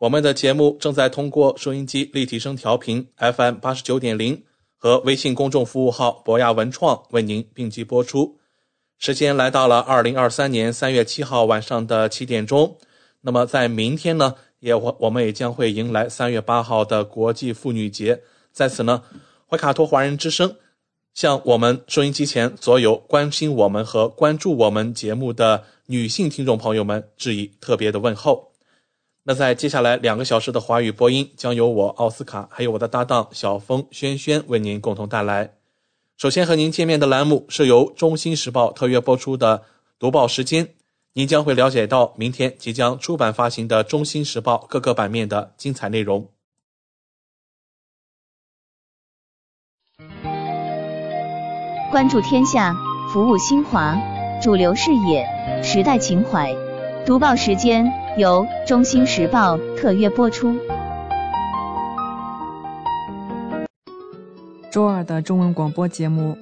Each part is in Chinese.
我们的节目正在通过收音机立体声调频 FM 八十九点零和微信公众服务号博雅文创为您并机播出。时间来到了二零二三年三月七号晚上的七点钟。那么在明天呢，也我我们也将会迎来三月八号的国际妇女节。在此呢，怀卡托华人之声向我们收音机前所有关心我们和关注我们节目的女性听众朋友们致以特别的问候。那在接下来两个小时的华语播音，将由我奥斯卡还有我的搭档小峰轩轩为您共同带来。首先和您见面的栏目是由《中新时报》特约播出的读报时间，您将会了解到明天即将出版发行的《中新时报》各个版面的精彩内容。关注天下，服务新华，主流视野，时代情怀。读报时间由《中新时报》特约播出。周二的中文广播节目，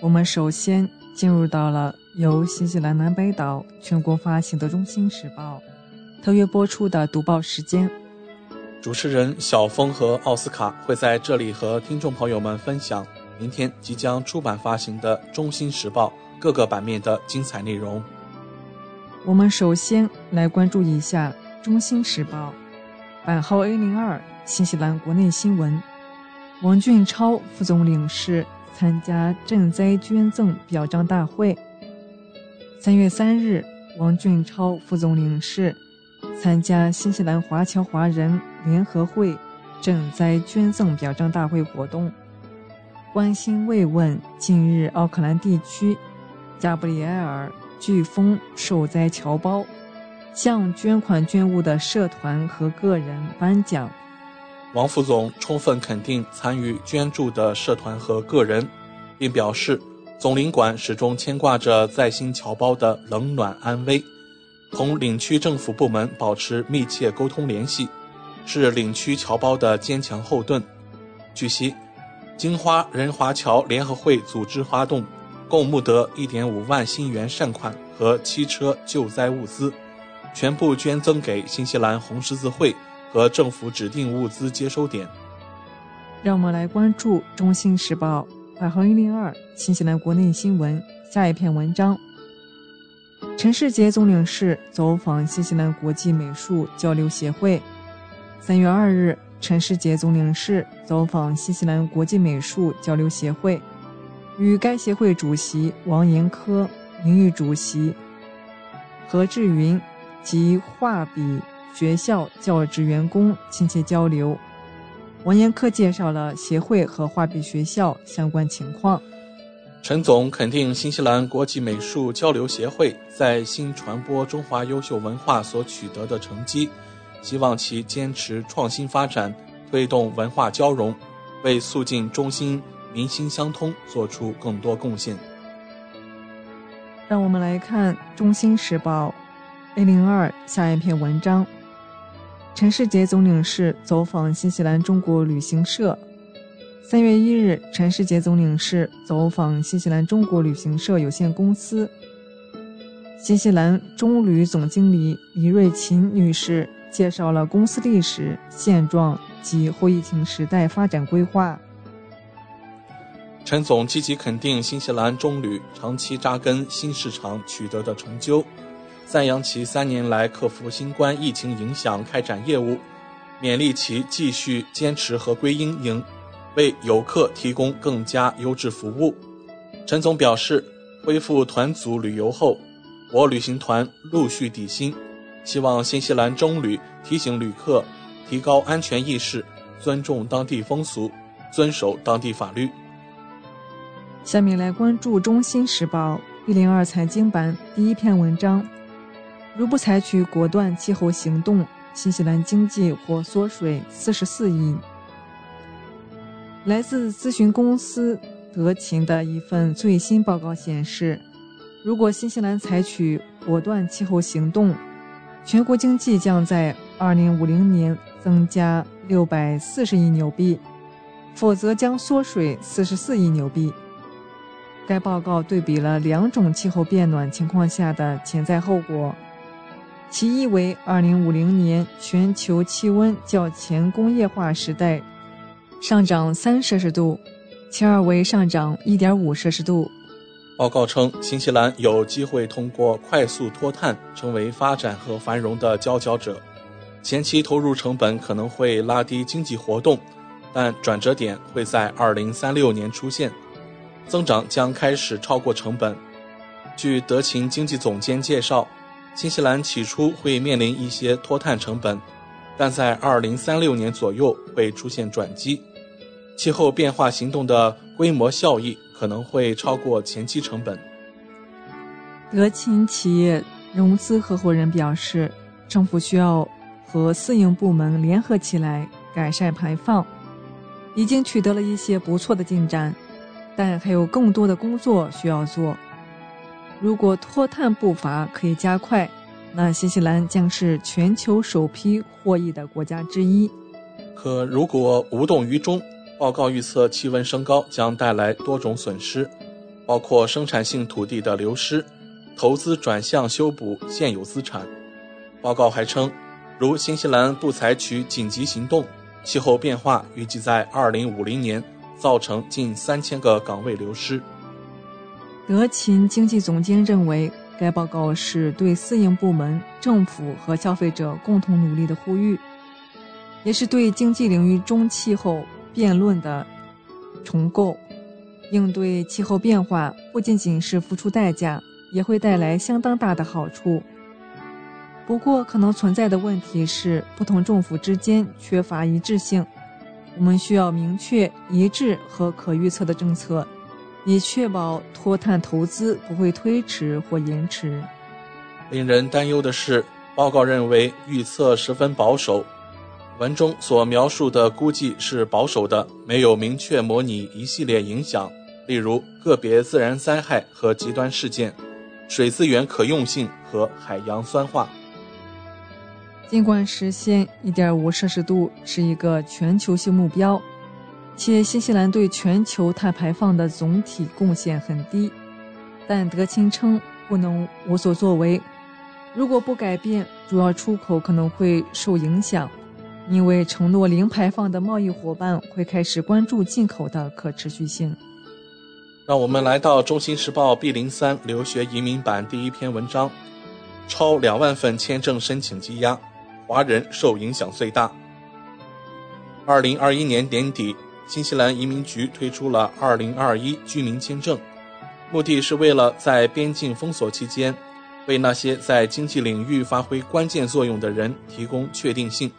我们首先进入到了由新西兰南北岛全国发行的《中新时报》特约播出的读报时间。主持人小峰和奥斯卡会在这里和听众朋友们分享明天即将出版发行的《中新时报》各个版面的精彩内容。我们首先来关注一下《中新时报》版号 A 零二新西兰国内新闻。王俊超副总领事参加赈灾捐赠表彰大会。三月三日，王俊超副总领事参加新西兰华侨华人联合会赈灾捐赠表彰大会活动，关心慰问近日奥克兰地区加布里埃尔飓风受灾侨胞，向捐款捐物的社团和个人颁奖。王副总充分肯定参与捐助的社团和个人，并表示总领馆始终牵挂着在新侨胞的冷暖安危，同领区政府部门保持密切沟通联系，是领区侨胞的坚强后盾。据悉，金花仁华侨联合会组织发动，共募得1.5万新元善款和七车救灾物资，全部捐赠给新西兰红十字会。和政府指定物资接收点。让我们来关注《中新时报》版号一零二新西兰国内新闻下一篇文章。陈世杰总领事走访新西兰国际美术交流协会。三月二日，陈世杰总领事走访新西兰国际美术交流协会，与该协会主席王延科、名誉主席何志云及画笔。学校教职员工亲切交流，王延科介绍了协会和画笔学校相关情况。陈总肯定新西兰国际美术交流协会在新传播中华优秀文化所取得的成绩，希望其坚持创新发展，推动文化交融，为促进中新民心相通做出更多贡献。让我们来看《中新时报》A 零二下一篇文章。陈世杰总领事走访新西兰中国旅行社。三月一日，陈世杰总领事走访新西兰中国旅行社有限公司。新西兰中旅总经理李瑞琴女士介绍了公司历史、现状及后疫情时代发展规划。陈总积极肯定新西兰中旅长期扎根新市场取得的成就。赞扬其三年来克服新冠疫情影响开展业务，勉励其继续坚持合规经营，为游客提供更加优质服务。陈总表示，恢复团组旅游后，我旅行团陆续抵薪，希望新西兰中旅提醒旅客提高安全意识，尊重当地风俗，遵守当地法律。下面来关注《中新时报》一零二财经版第一篇文章：如不采取果断气候行动，新西兰经济或缩水四十四亿。来自咨询公司德勤的一份最新报告显示，如果新西兰采取果断气候行动，全国经济将在二零五零年增加六百四十亿纽币，否则将缩水四十四亿纽币。该报告对比了两种气候变暖情况下的潜在后果，其一为2050年全球气温较前工业化时代上涨3摄氏度，其二为上涨1.5摄氏度。报告称，新西兰有机会通过快速脱碳成为发展和繁荣的佼佼者，前期投入成本可能会拉低经济活动，但转折点会在2036年出现。增长将开始超过成本。据德勤经济总监介绍，新西兰起初会面临一些脱碳成本，但在2036年左右会出现转机。气候变化行动的规模效益可能会超过前期成本。德勤企业融资合伙人表示，政府需要和私营部门联合起来改善排放，已经取得了一些不错的进展。但还有更多的工作需要做。如果脱碳步伐可以加快，那新西兰将是全球首批获益的国家之一。可如果无动于衷，报告预测气温升高将带来多种损失，包括生产性土地的流失、投资转向修补现有资产。报告还称，如新西兰不采取紧急行动，气候变化预计在2050年。造成近三千个岗位流失。德勤经济总监认为，该报告是对私营部门、政府和消费者共同努力的呼吁，也是对经济领域中气候辩论的重构。应对气候变化不仅仅是付出代价，也会带来相当大的好处。不过，可能存在的问题是，不同政府之间缺乏一致性。我们需要明确、一致和可预测的政策，以确保脱碳投资不会推迟或延迟。令人担忧的是，报告认为预测十分保守，文中所描述的估计是保守的，没有明确模拟一系列影响，例如个别自然灾害和极端事件、水资源可用性和海洋酸化。尽管实现1.5摄氏度是一个全球性目标，且新西兰对全球碳排放的总体贡献很低，但德钦称不能无所作为。如果不改变，主要出口可能会受影响，因为承诺零排放的贸易伙伴会开始关注进口的可持续性。让我们来到《中新时报》B 零三留学移民版第一篇文章：超两万份签证申请积压。华人受影响最大。二零二一年年底，新西兰移民局推出了二零二一居民签证，目的是为了在边境封锁期间，为那些在经济领域发挥关键作用的人提供确定性。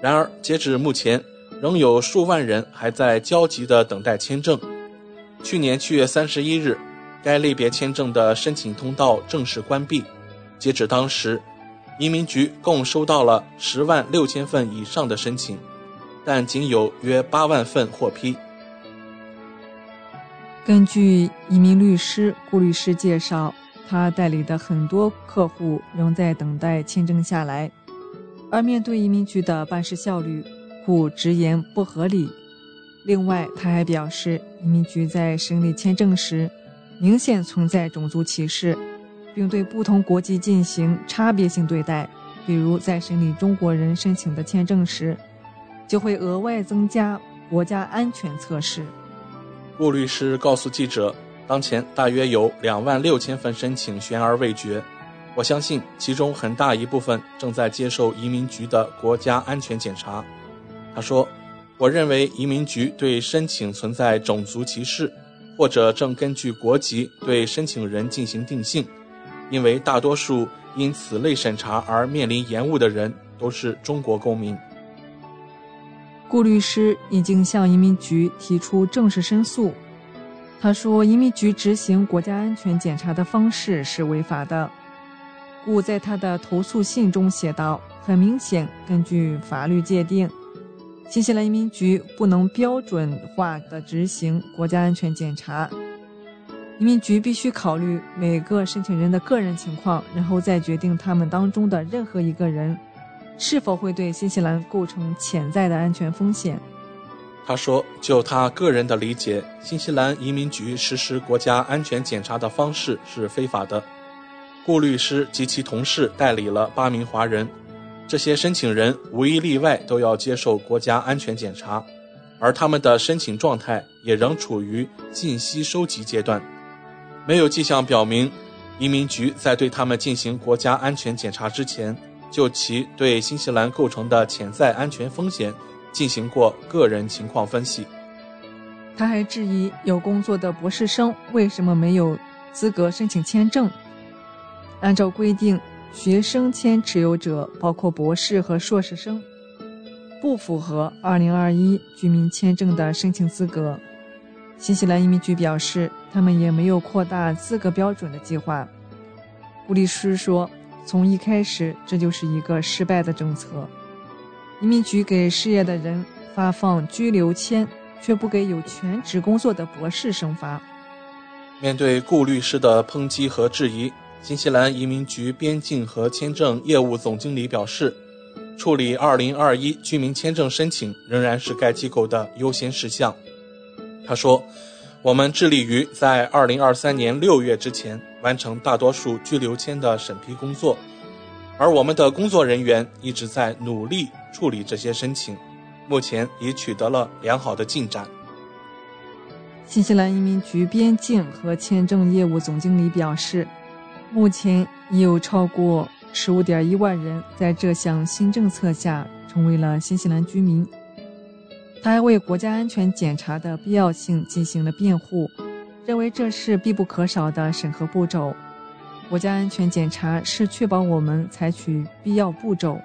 然而，截止目前，仍有数万人还在焦急地等待签证。去年七月三十一日，该类别签证的申请通道正式关闭。截止当时。移民局共收到了十万六千份以上的申请，但仅有约八万份获批。根据移民律师顾律师介绍，他代理的很多客户仍在等待签证下来，而面对移民局的办事效率，顾直言不合理。另外，他还表示，移民局在审理签证时，明显存在种族歧视。并对不同国籍进行差别性对待，比如在审理中国人申请的签证时，就会额外增加国家安全测试。顾律师告诉记者，当前大约有两万六千份申请悬而未决，我相信其中很大一部分正在接受移民局的国家安全检查。他说，我认为移民局对申请存在种族歧视，或者正根据国籍对申请人进行定性，因为大多数因此类审查而面临延误的人都是中国公民。顾律师已经向移民局提出正式申诉。他说，移民局执行国家安全检查的方式是违法的。顾在他的投诉信中写道：“很明显，根据法律界定，新西兰移民局不能标准化的执行国家安全检查。移民局必须考虑每个申请人的个人情况，然后再决定他们当中的任何一个人。”是否会对新西兰构成潜在的安全风险？他说：“就他个人的理解，新西兰移民局实施国家安全检查的方式是非法的。顾律师及其同事代理了八名华人，这些申请人无一例外都要接受国家安全检查，而他们的申请状态也仍处于信息收集阶段，没有迹象表明移民局在对他们进行国家安全检查之前。”就其对新西兰构成的潜在安全风险进行过个人情况分析。他还质疑有工作的博士生为什么没有资格申请签证。按照规定，学生签持有者包括博士和硕士生，不符合2021居民签证的申请资格。新西兰移民局表示，他们也没有扩大资格标准的计划。布律师说。从一开始，这就是一个失败的政策。移民局给失业的人发放居留签，却不给有全职工作的博士生发。面对顾律师的抨击和质疑，新西兰移民局边境和签证业务总经理表示，处理2021居民签证申请仍然是该机构的优先事项。他说。我们致力于在二零二三年六月之前完成大多数居留签的审批工作，而我们的工作人员一直在努力处理这些申请，目前已取得了良好的进展。新西兰移民局边境和签证业务总经理表示，目前已有超过十五点一万人在这项新政策下成为了新西兰居民。他还为国家安全检查的必要性进行了辩护，认为这是必不可少的审核步骤。国家安全检查是确保我们采取必要步骤，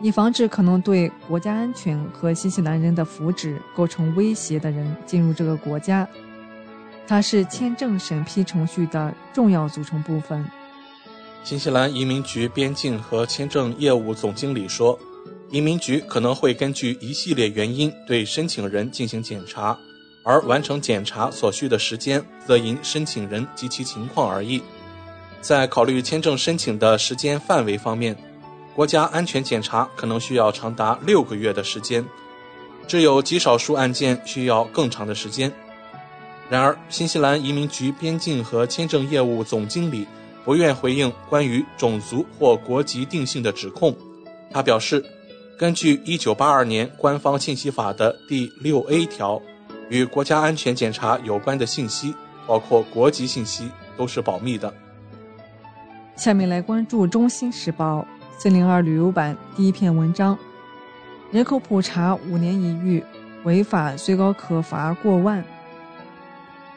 以防止可能对国家安全和新西兰人的福祉构成威胁的人进入这个国家。它是签证审批程序的重要组成部分。新西兰移民局边境和签证业务总经理说。移民局可能会根据一系列原因对申请人进行检查，而完成检查所需的时间则因申请人及其情况而异。在考虑签证申请的时间范围方面，国家安全检查可能需要长达六个月的时间，只有极少数案件需要更长的时间。然而，新西兰移民局边境和签证业务总经理不愿回应关于种族或国籍定性的指控。他表示。根据一九八二年官方信息法的第六 A 条，与国家安全检查有关的信息，包括国籍信息，都是保密的。下面来关注《中新时报》四零二旅游版第一篇文章：人口普查五年一遇，违法最高可罚过万。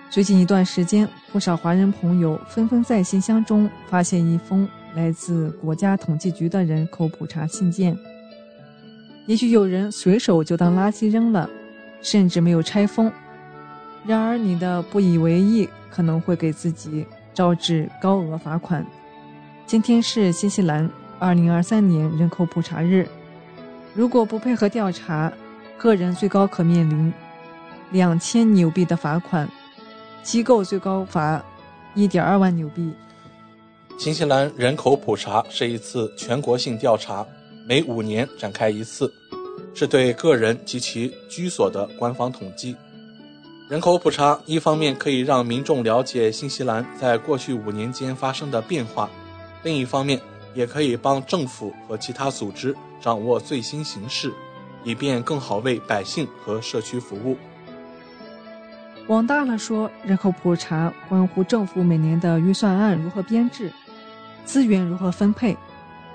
最近一段时间，不少华人朋友纷纷在信箱中发现一封来自国家统计局的人口普查信件。也许有人随手就当垃圾扔了，甚至没有拆封。然而，你的不以为意可能会给自己招致高额罚款。今天是新西兰2023年人口普查日，如果不配合调查，个人最高可面临两千纽币的罚款，机构最高罚一点二万纽币。新西兰人口普查是一次全国性调查。每五年展开一次，是对个人及其居所的官方统计。人口普查一方面可以让民众了解新西兰在过去五年间发生的变化，另一方面也可以帮政府和其他组织掌握最新形势，以便更好为百姓和社区服务。往大了说，人口普查关乎政府每年的预算案如何编制，资源如何分配；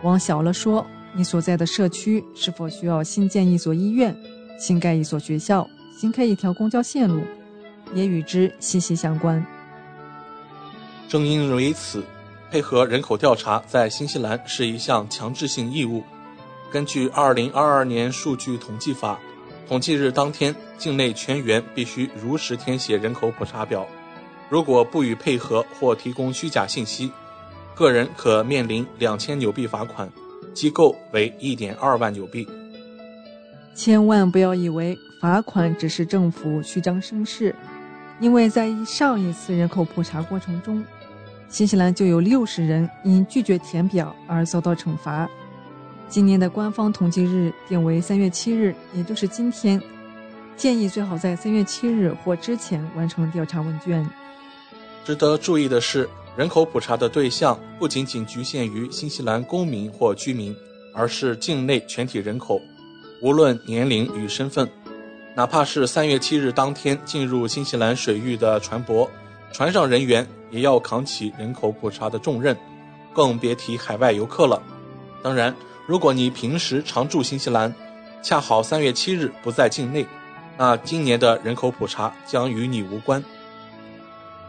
往小了说，你所在的社区是否需要新建一所医院、新盖一所学校、新开一条公交线路，也与之息息相关。正因为此，配合人口调查在新西兰是一项强制性义务。根据2022年数据统计法，统计日当天，境内全员必须如实填写人口普查表。如果不予配合或提供虚假信息，个人可面临两千纽币罚款，机构为一点二万纽币。千万不要以为罚款只是政府虚张声势，因为在上一次人口普查过程中，新西兰就有六十人因拒绝填表而遭到惩罚。今年的官方统计日定为三月七日，也就是今天。建议最好在三月七日或之前完成调查问卷。值得注意的是，人口普查的对象不仅仅局限于新西兰公民或居民，而是境内全体人口，无论年龄与身份。哪怕是三月七日当天进入新西兰水域的船舶，船上人员也要扛起人口普查的重任，更别提海外游客了。当然。如果你平时常住新西兰，恰好三月七日不在境内，那今年的人口普查将与你无关。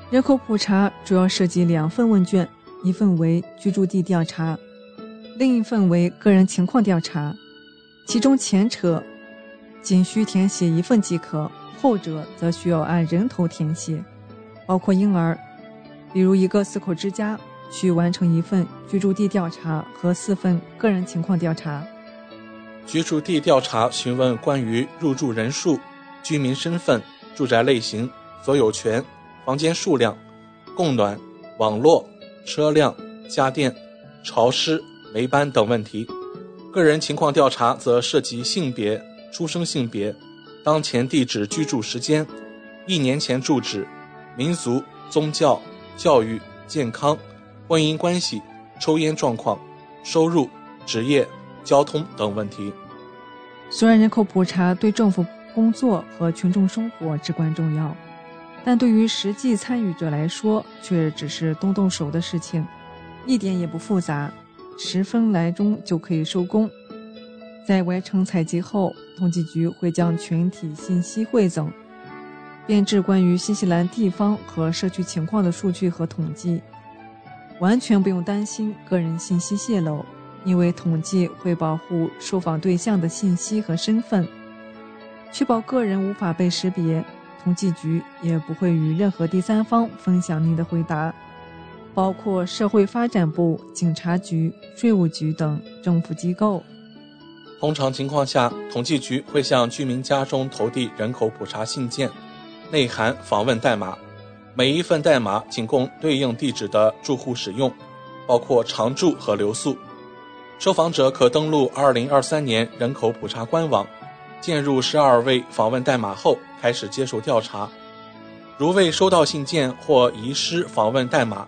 人口普查主要涉及两份问卷，一份为居住地调查，另一份为个人情况调查。其中前者仅需填写一份即可，后者则需要按人头填写，包括婴儿，比如一个四口之家。需完成一份居住地调查和四份个人情况调查。居住地调查询问关于入住人数、居民身份、住宅类型、所有权、房间数量、供暖、网络、车辆、家电、潮湿、霉斑等问题。个人情况调查则涉及性别、出生性别、当前地址居住时间、一年前住址、民族、宗教、教育、健康。婚姻关系、抽烟状况、收入、职业、交通等问题。虽然人口普查对政府工作和群众生活至关重要，但对于实际参与者来说，却只是动动手的事情，一点也不复杂，十分来钟就可以收工。在完成采集后，统计局会将全体信息汇总，编制关于新西兰地方和社区情况的数据和统计。完全不用担心个人信息泄露，因为统计会保护受访对象的信息和身份，确保个人无法被识别。统计局也不会与任何第三方分享您的回答，包括社会发展部、警察局、税务局等政府机构。通常情况下，统计局会向居民家中投递人口普查信件，内含访问代码。每一份代码仅供对应地址的住户使用，包括常住和留宿。受访者可登录2023年人口普查官网，进入十二位访问代码后开始接受调查。如未收到信件或遗失访问代码，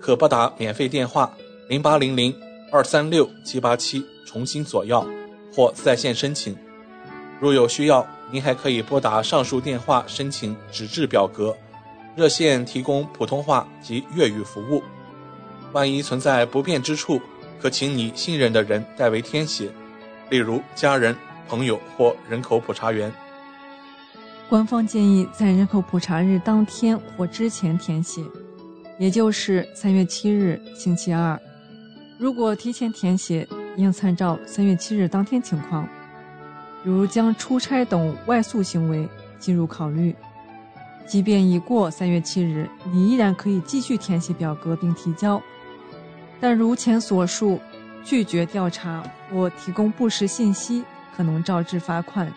可拨打免费电话0800 236 787重新索要或在线申请。如有需要，您还可以拨打上述电话申请纸质表格。热线提供普通话及粤语服务，万一存在不便之处，可请你信任的人代为填写，例如家人、朋友或人口普查员。官方建议在人口普查日当天或之前填写，也就是三月七日星期二。如果提前填写，应参照三月七日当天情况，如将出差等外宿行为计入考虑。即便已过三月七日，你依然可以继续填写表格并提交。但如前所述，拒绝调查或提供不实信息，可能招致罚款。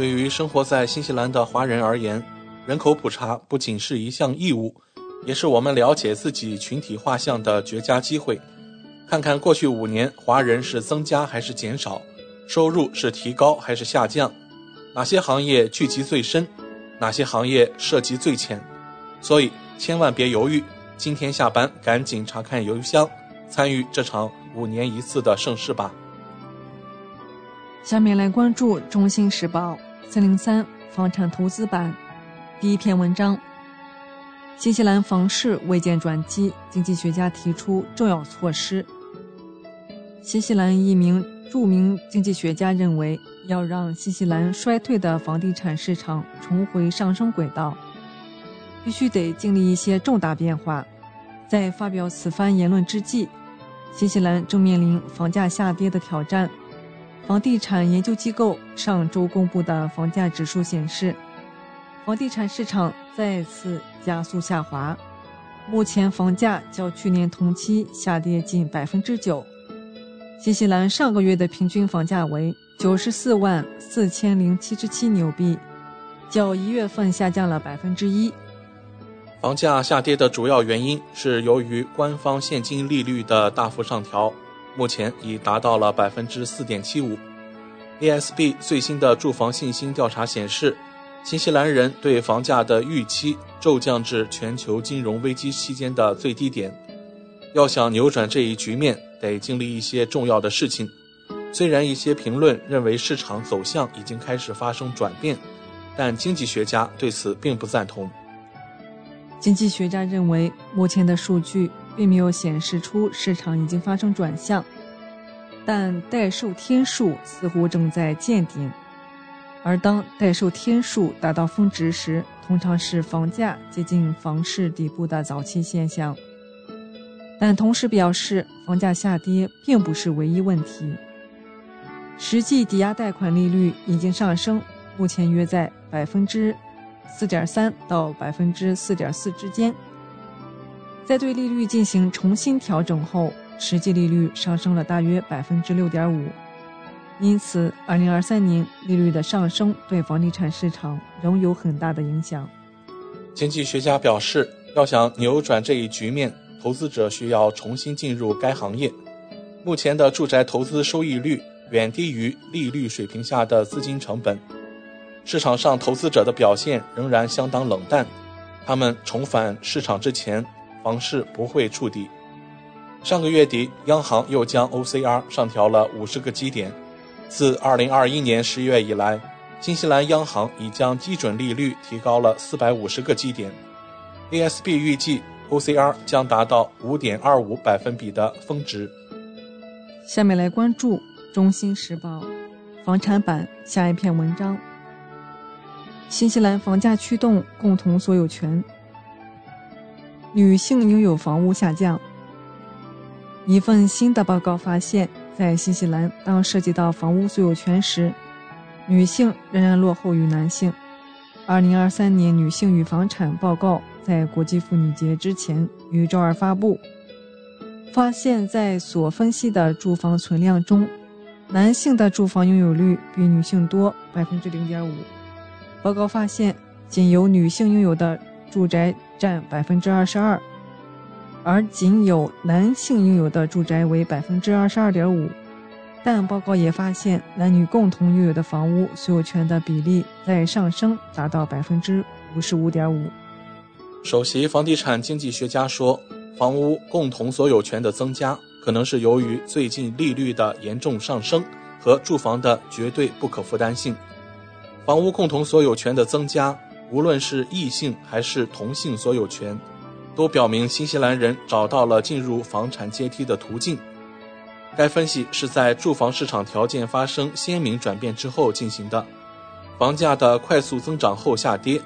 对于生活在新西兰的华人而言，人口普查不仅是一项义务，也是我们了解自己群体画像的绝佳机会。看看过去五年华人是增加还是减少，收入是提高还是下降，哪些行业聚集最深。哪些行业涉及最浅？所以千万别犹豫，今天下班赶紧查看邮箱，参与这场五年一次的盛世吧。下面来关注《中新时报》三零三房产投资版第一篇文章：新西兰房市未见转机，经济学家提出重要措施。新西兰一名著名经济学家认为。要让新西兰衰退的房地产市场重回上升轨道，必须得经历一些重大变化。在发表此番言论之际，新西兰正面临房价下跌的挑战。房地产研究机构上周公布的房价指数显示，房地产市场再次加速下滑。目前房价较去年同期下跌近百分之九。新西兰上个月的平均房价为九十四万四千零七十七纽币，较一月份下降了百分之一。房价下跌的主要原因是由于官方现金利率的大幅上调。目前已达到了百分之四点七五。ASB 最新的住房信心调查显示，新西兰人对房价的预期骤降至全球金融危机期间的最低点。要想扭转这一局面，得经历一些重要的事情。虽然一些评论认为市场走向已经开始发生转变，但经济学家对此并不赞同。经济学家认为，目前的数据。并没有显示出市场已经发生转向，但待售天数似乎正在见顶。而当待售天数达到峰值时，通常是房价接近房市底部的早期现象。但同时表示，房价下跌并不是唯一问题。实际抵押贷款利率已经上升，目前约在百分之四点三到百分之四点四之间。在对利率进行重新调整后，实际利率上升了大约百分之六点五。因此，二零二三年利率的上升对房地产市场仍有很大的影响。经济学家表示，要想扭转这一局面，投资者需要重新进入该行业。目前的住宅投资收益率远低于利率水平下的资金成本，市场上投资者的表现仍然相当冷淡。他们重返市场之前。房市不会触底。上个月底，央行又将 OCR 上调了五十个基点。自二零二一年十月以来，新西兰央行已将基准利率提高了四百五十个基点。ASB 预计 OCR 将达到五点二五百分比的峰值。下面来关注《中新时报》房产版下一篇文章：新西兰房价驱动共同所有权。女性拥有房屋下降。一份新的报告发现，在新西兰，当涉及到房屋所有权时，女性仍然落后于男性。二零二三年女性与房产报告在国际妇女节之前于周二发布，发现，在所分析的住房存量中，男性的住房拥有率比女性多百分之零点五。报告发现，仅由女性拥有的住宅。占百分之二十二，而仅有男性拥有的住宅为百分之二十二点五。但报告也发现，男女共同拥有的房屋所有权的比例在上升，达到百分之五十五点五。首席房地产经济学家说，房屋共同所有权的增加，可能是由于最近利率的严重上升和住房的绝对不可负担性。房屋共同所有权的增加。无论是异性还是同性所有权，都表明新西兰人找到了进入房产阶梯的途径。该分析是在住房市场条件发生鲜明转变之后进行的，房价的快速增长后下跌。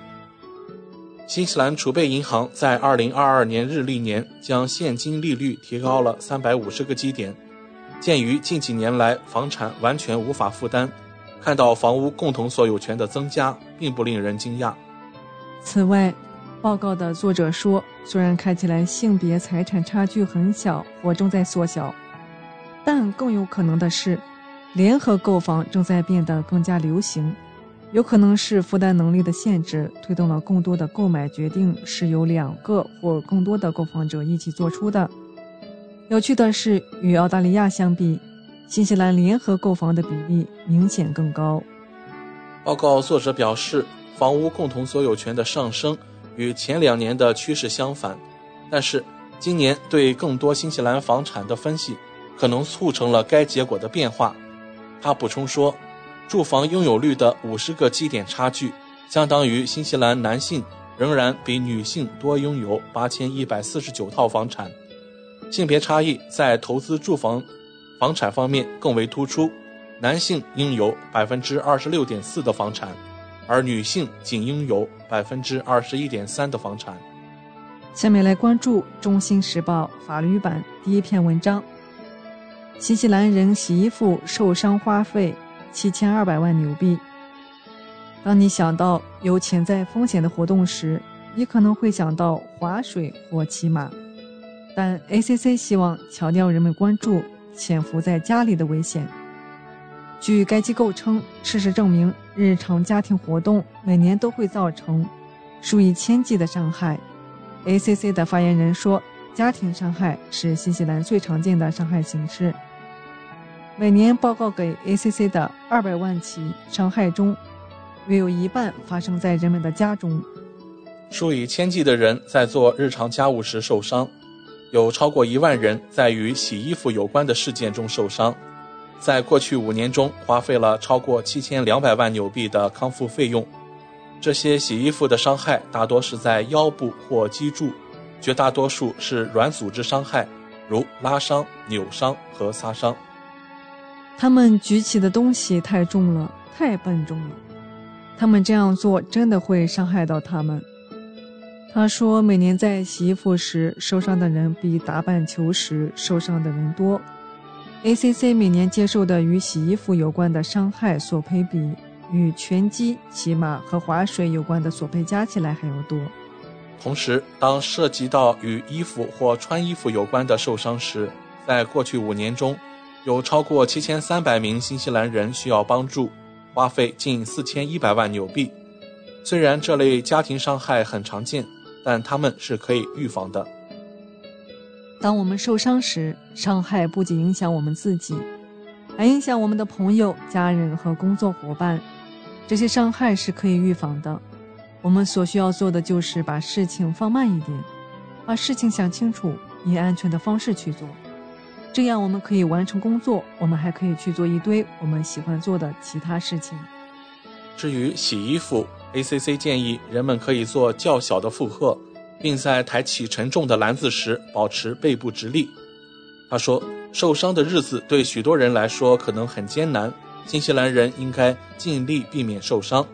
新西兰储备银行在2022年日历年将现金利率提高了350个基点。鉴于近几年来房产完全无法负担，看到房屋共同所有权的增加，并不令人惊讶。此外，报告的作者说，虽然看起来性别财产差距很小或正在缩小，但更有可能的是，联合购房正在变得更加流行。有可能是负担能力的限制推动了更多的购买决定是由两个或更多的购房者一起做出的。有趣的是，与澳大利亚相比，新西兰联合购房的比例明显更高。报告作者表示。房屋共同所有权的上升与前两年的趋势相反，但是今年对更多新西兰房产的分析可能促成了该结果的变化。他补充说，住房拥有率的五十个基点差距，相当于新西兰男性仍然比女性多拥有八千一百四十九套房产。性别差异在投资住房房产方面更为突出，男性拥有百分之二十六点四的房产，而女性仅拥有百分之二十一点三的房产。下面来关注《中新时报》法律版第一篇文章：新西兰人洗衣服受伤花费七千二百万纽币。当你想到有潜在风险的活动时，你可能会想到划水或骑马，但 ACC 希望强调人们关注潜伏在家里的危险。据该机构称，事实证明，日常家庭活动每年都会造成数以千计的伤害。ACC 的发言人说，家庭伤害是新西兰最常见的伤害形式。每年报告给 ACC 的二百万起伤害中，约有一半发生在人们的家中。数以千计的人在做日常家务时受伤，有超过一万人在与洗衣服有关的事件中受伤。在过去五年中，花费了超过七千两百万纽币的康复费用。这些洗衣服的伤害大多是在腰部或脊柱，绝大多数是软组织伤害，如拉伤、扭伤和擦伤。他们举起的东西太重了，太笨重了。他们这样做真的会伤害到他们。他说，每年在洗衣服时受伤的人比打板球时受伤的人多。ACC 每年接受的与洗衣服有关的伤害索赔比与拳击、骑马和划水有关的索赔加起来还要多。同时，当涉及到与衣服或穿衣服有关的受伤时，在过去五年中，有超过七千三百名新西兰人需要帮助，花费近四千一百万纽币。虽然这类家庭伤害很常见。但他们是可以预防的。当我们受伤时，伤害不仅影响我们自己，还影响我们的朋友、家人和工作伙伴。这些伤害是可以预防的。我们所需要做的就是把事情放慢一点，把事情想清楚，以安全的方式去做。这样我们可以完成工作，我们还可以去做一堆我们喜欢做的其他事情。至于洗衣服。ACC 建议人们可以做较小的负荷，并在抬起沉重的篮子时保持背部直立。他说：“受伤的日子对许多人来说可能很艰难，新西兰人应该尽力避免受伤。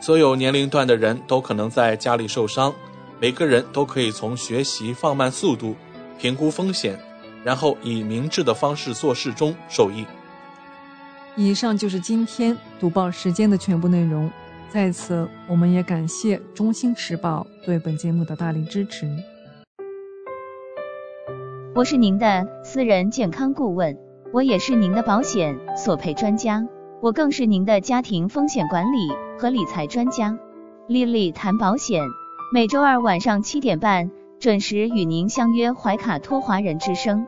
所有年龄段的人都可能在家里受伤，每个人都可以从学习放慢速度、评估风险，然后以明智的方式做事中受益。”以上就是今天读报时间的全部内容。在此，我们也感谢中兴时报对本节目的大力支持。我是您的私人健康顾问，我也是您的保险索赔专家，我更是您的家庭风险管理和理财专家。丽丽谈保险，每周二晚上七点半准时与您相约怀卡托华人之声。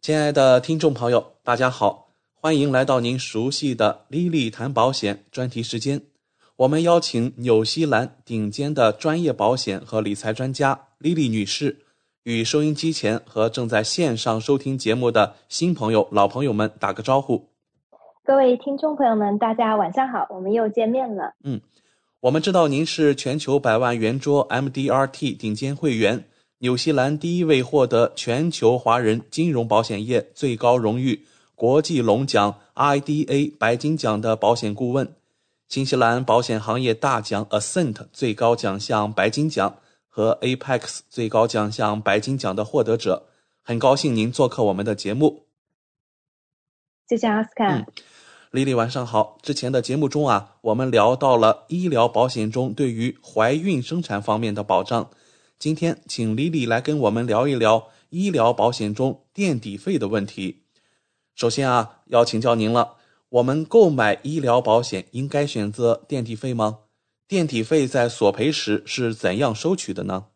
亲爱的听众朋友，大家好。欢迎来到您熟悉的“莉莉谈保险”专题时间。我们邀请纽西兰顶尖的专业保险和理财专家莉莉女士，与收音机前和正在线上收听节目的新朋友、老朋友们打个招呼。各位听众朋友们，大家晚上好，我们又见面了。嗯，我们知道您是全球百万圆桌 MDRT 顶尖会员，纽西兰第一位获得全球华人金融保险业最高荣誉。国际龙奖 IDA 白金奖的保险顾问，新西兰保险行业大奖 Ascent 最高奖项白金奖和 Apex 最高奖项白金奖的获得者，很高兴您做客我们的节目。谢谢奥斯卡。嗯，丽丽晚上好。之前的节目中啊，我们聊到了医疗保险中对于怀孕生产方面的保障。今天请丽丽来跟我们聊一聊医疗保险中垫底费的问题。首先啊，要请教您了。我们购买医疗保险应该选择垫底费吗？垫底费在索赔时是怎样收取的呢？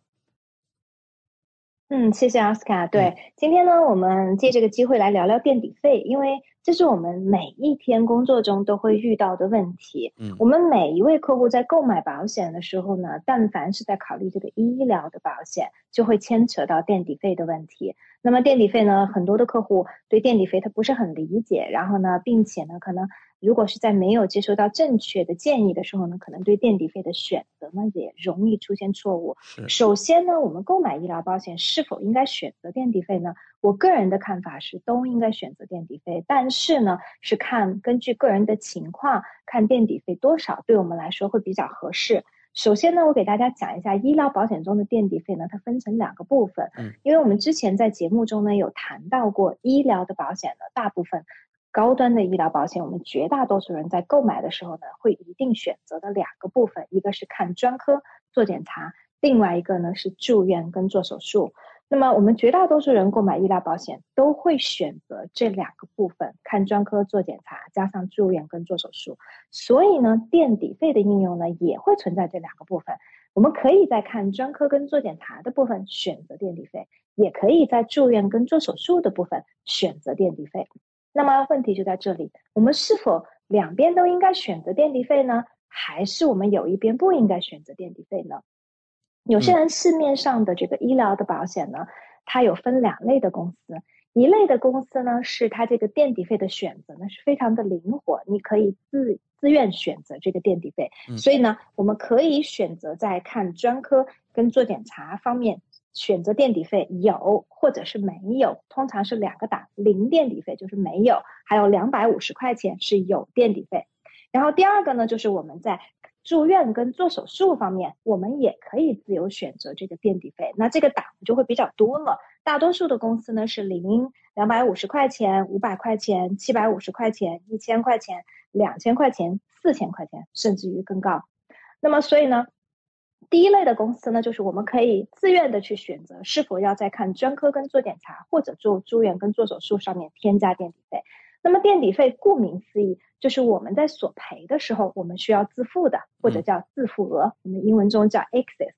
嗯，谢谢奥斯卡。对，今天呢，我们借这个机会来聊聊垫底费，因为。这是我们每一天工作中都会遇到的问题。嗯，我们每一位客户在购买保险的时候呢，但凡是在考虑这个医疗的保险，就会牵扯到垫底费的问题。那么垫底费呢，很多的客户对垫底费他不是很理解，然后呢，并且呢，可能如果是在没有接收到正确的建议的时候呢，可能对垫底费的选择呢也容易出现错误。首先呢，我们购买医疗保险是否应该选择垫底费呢？我个人的看法是都应该选择垫底费，但是呢，是看根据个人的情况，看垫底费多少对我们来说会比较合适。首先呢，我给大家讲一下医疗保险中的垫底费呢，它分成两个部分。嗯，因为我们之前在节目中呢有谈到过，医疗的保险呢，大部分高端的医疗保险，我们绝大多数人在购买的时候呢，会一定选择的两个部分，一个是看专科做检查，另外一个呢是住院跟做手术。那么我们绝大多数人购买医疗保险都会选择这两个部分，看专科做检查，加上住院跟做手术。所以呢，垫底费的应用呢也会存在这两个部分。我们可以在看专科跟做检查的部分选择垫底费，也可以在住院跟做手术的部分选择垫底费。那么问题就在这里，我们是否两边都应该选择垫底费呢？还是我们有一边不应该选择垫底费呢？有些人市面上的这个医疗的保险呢，它有分两类的公司，一类的公司呢是它这个垫底费的选择呢是非常的灵活，你可以自自愿选择这个垫底费，所以呢，我们可以选择在看专科跟做检查方面选择垫底费有或者是没有，通常是两个档，零垫底费就是没有，还有两百五十块钱是有垫底费，然后第二个呢就是我们在。住院跟做手术方面，我们也可以自由选择这个垫底费，那这个档就会比较多了。大多数的公司呢是零、两百五十块钱、五百块钱、七百五十块钱、一千块钱、两千块钱、四千块钱，甚至于更高。那么，所以呢，第一类的公司呢，就是我们可以自愿的去选择是否要在看专科跟做检查，或者做住院跟做手术上面添加垫底费。那么垫底费顾名思义。就是我们在索赔的时候，我们需要自付的，或者叫自付额，我们英文中叫 excess。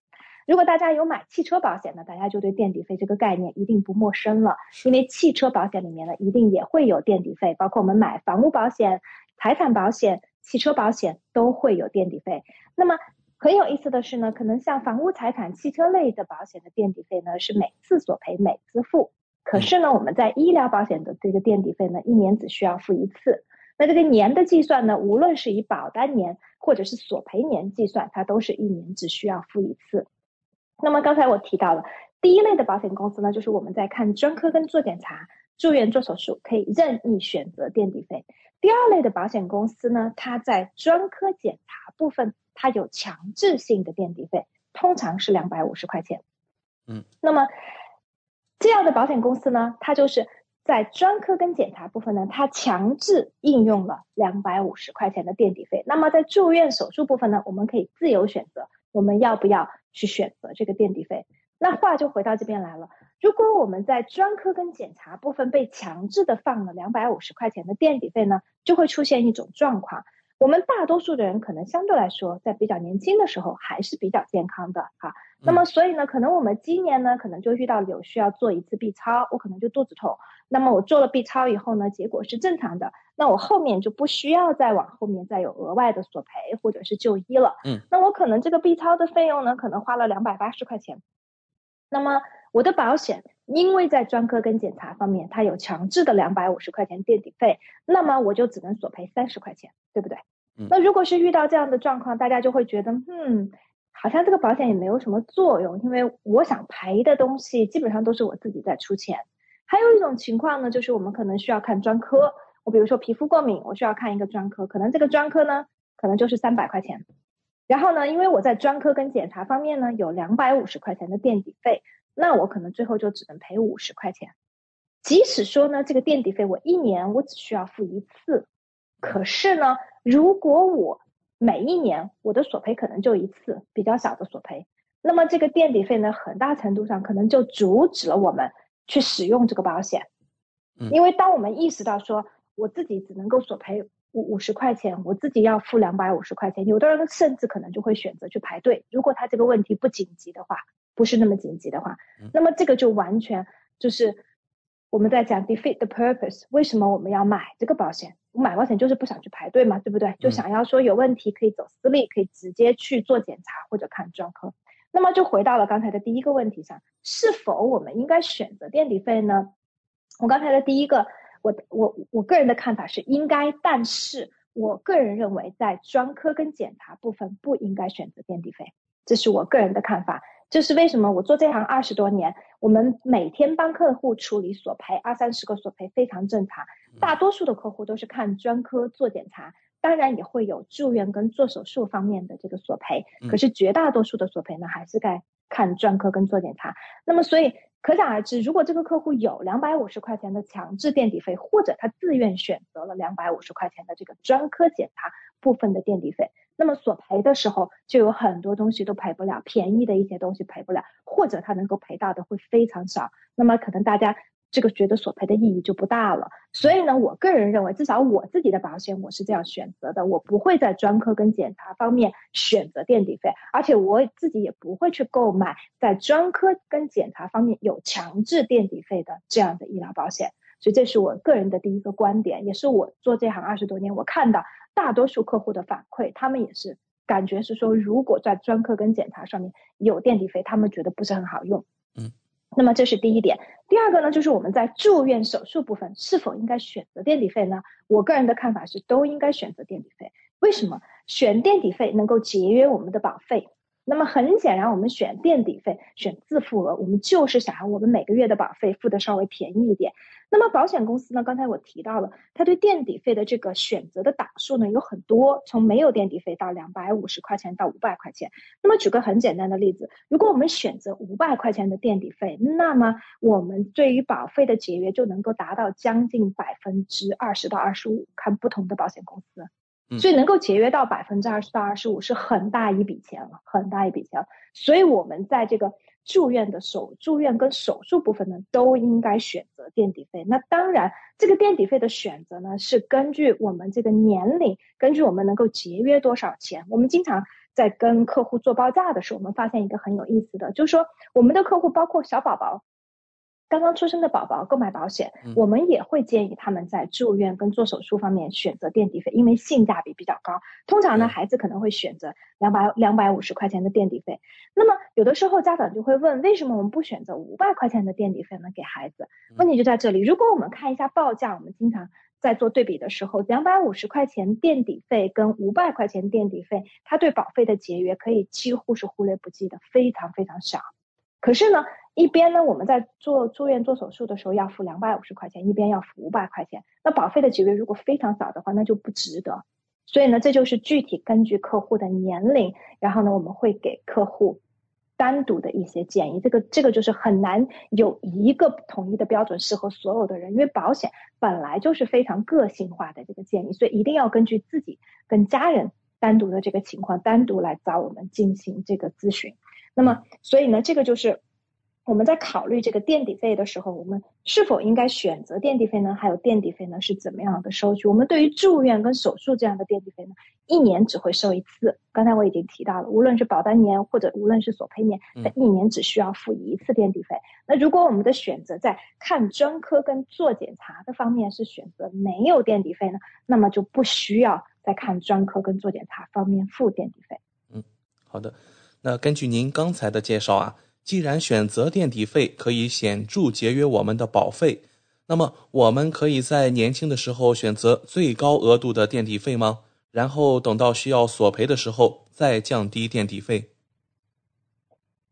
如果大家有买汽车保险的，大家就对垫底费这个概念一定不陌生了，因为汽车保险里面呢，一定也会有垫底费，包括我们买房屋保险、财产保险、汽车保险都会有垫底费。那么很有意思的是呢，可能像房屋、财产、汽车类的保险的垫底费呢，是每次索赔每次付，可是呢，我们在医疗保险的这个垫底费呢，一年只需要付一次。那这个年的计算呢，无论是以保单年或者是索赔年计算，它都是一年只需要付一次。那么刚才我提到了第一类的保险公司呢，就是我们在看专科跟做检查、住院做手术可以任意选择垫底费。第二类的保险公司呢，它在专科检查部分它有强制性的垫底费，通常是两百五十块钱。嗯，那么这样的保险公司呢，它就是。在专科跟检查部分呢，它强制应用了两百五十块钱的垫底费。那么在住院手术部分呢，我们可以自由选择我们要不要去选择这个垫底费。那话就回到这边来了，如果我们在专科跟检查部分被强制的放了两百五十块钱的垫底费呢，就会出现一种状况。我们大多数的人可能相对来说，在比较年轻的时候还是比较健康的哈。那么所以呢，可能我们今年呢，可能就遇到有需要做一次 B 超，我可能就肚子痛。那么我做了 B 超以后呢，结果是正常的，那我后面就不需要再往后面再有额外的索赔或者是就医了。嗯，那我可能这个 B 超的费用呢，可能花了两百八十块钱。那么我的保险因为在专科跟检查方面，它有强制的两百五十块钱垫底费，那么我就只能索赔三十块钱，对不对？那如果是遇到这样的状况，大家就会觉得，嗯，好像这个保险也没有什么作用，因为我想赔的东西基本上都是我自己在出钱。还有一种情况呢，就是我们可能需要看专科，我比如说皮肤过敏，我需要看一个专科，可能这个专科呢，可能就是三百块钱。然后呢，因为我在专科跟检查方面呢有两百五十块钱的垫底费，那我可能最后就只能赔五十块钱。即使说呢，这个垫底费我一年我只需要付一次。可是呢，如果我每一年我的索赔可能就一次比较小的索赔，那么这个垫底费呢，很大程度上可能就阻止了我们去使用这个保险。因为当我们意识到说我自己只能够索赔五五十块钱，我自己要付两百五十块钱，有的人甚至可能就会选择去排队。如果他这个问题不紧急的话，不是那么紧急的话，那么这个就完全就是我们在讲 defeat the purpose。为什么我们要买这个保险？我买保险就是不想去排队嘛，对不对？就想要说有问题可以走私立，可以直接去做检查或者看专科。那么就回到了刚才的第一个问题上，是否我们应该选择垫底费呢？我刚才的第一个，我我我个人的看法是应该，但是我个人认为在专科跟检查部分不应该选择垫底费，这是我个人的看法。这是为什么？我做这行二十多年，我们每天帮客户处理索赔，二三十个索赔非常正常。大多数的客户都是看专科做检查，当然也会有住院跟做手术方面的这个索赔。可是绝大多数的索赔呢，还是在看专科跟做检查。那么，所以可想而知，如果这个客户有两百五十块钱的强制垫底费，或者他自愿选择了两百五十块钱的这个专科检查部分的垫底费。那么索赔的时候，就有很多东西都赔不了，便宜的一些东西赔不了，或者他能够赔到的会非常少。那么可能大家这个觉得索赔的意义就不大了。所以呢，我个人认为，至少我自己的保险我是这样选择的，我不会在专科跟检查方面选择垫底费，而且我自己也不会去购买在专科跟检查方面有强制垫底费的这样的医疗保险。所以这是我个人的第一个观点，也是我做这行二十多年，我看到。大多数客户的反馈，他们也是感觉是说，如果在专科跟检查上面有垫底费，他们觉得不是很好用。嗯，那么这是第一点。第二个呢，就是我们在住院手术部分是否应该选择垫底费呢？我个人的看法是都应该选择垫底费。为什么？选垫底费能够节约我们的保费。那么很显然，我们选垫底费、选自付额，我们就是想要我们每个月的保费付的稍微便宜一点。那么保险公司呢？刚才我提到了，它对垫底费的这个选择的档数呢有很多，从没有垫底费到两百五十块钱到五百块钱。那么举个很简单的例子，如果我们选择五百块钱的垫底费，那么我们对于保费的节约就能够达到将近百分之二十到二十五，看不同的保险公司。所以能够节约到百分之二十到二十五是很大一笔钱了，很大一笔钱。所以我们在这个。住院的手住院跟手术部分呢，都应该选择垫底费。那当然，这个垫底费的选择呢，是根据我们这个年龄，根据我们能够节约多少钱。我们经常在跟客户做报价的时候，我们发现一个很有意思的，就是说我们的客户包括小宝宝。刚刚出生的宝宝购买保险，我们也会建议他们在住院跟做手术方面选择垫底费，因为性价比比较高。通常呢，孩子可能会选择两百两百五十块钱的垫底费。那么有的时候家长就会问，为什么我们不选择五百块钱的垫底费呢？给孩子，问题就在这里。如果我们看一下报价，我们经常在做对比的时候，两百五十块钱垫底费跟五百块钱垫底费，它对保费的节约可以几乎是忽略不计的，非常非常少。可是呢，一边呢我们在做住院做手术的时候要付两百五十块钱，一边要付五百块钱，那保费的节约如果非常少的话，那就不值得。所以呢，这就是具体根据客户的年龄，然后呢我们会给客户单独的一些建议。这个这个就是很难有一个统一的标准适合所有的人，因为保险本来就是非常个性化的这个建议，所以一定要根据自己跟家人单独的这个情况单独来找我们进行这个咨询。那么，所以呢，这个就是我们在考虑这个垫底费的时候，我们是否应该选择垫底费呢？还有垫底费呢是怎么样的收取？我们对于住院跟手术这样的垫底费呢，一年只会收一次。刚才我已经提到了，无论是保单年或者无论是索赔年，它一年只需要付一次垫底费。那如果我们的选择在看专科跟做检查的方面是选择没有垫底费呢，那么就不需要在看专科跟做检查方面付垫底费。嗯，好的。那根据您刚才的介绍啊，既然选择垫底费可以显著节约我们的保费，那么我们可以在年轻的时候选择最高额度的垫底费吗？然后等到需要索赔的时候再降低垫底费？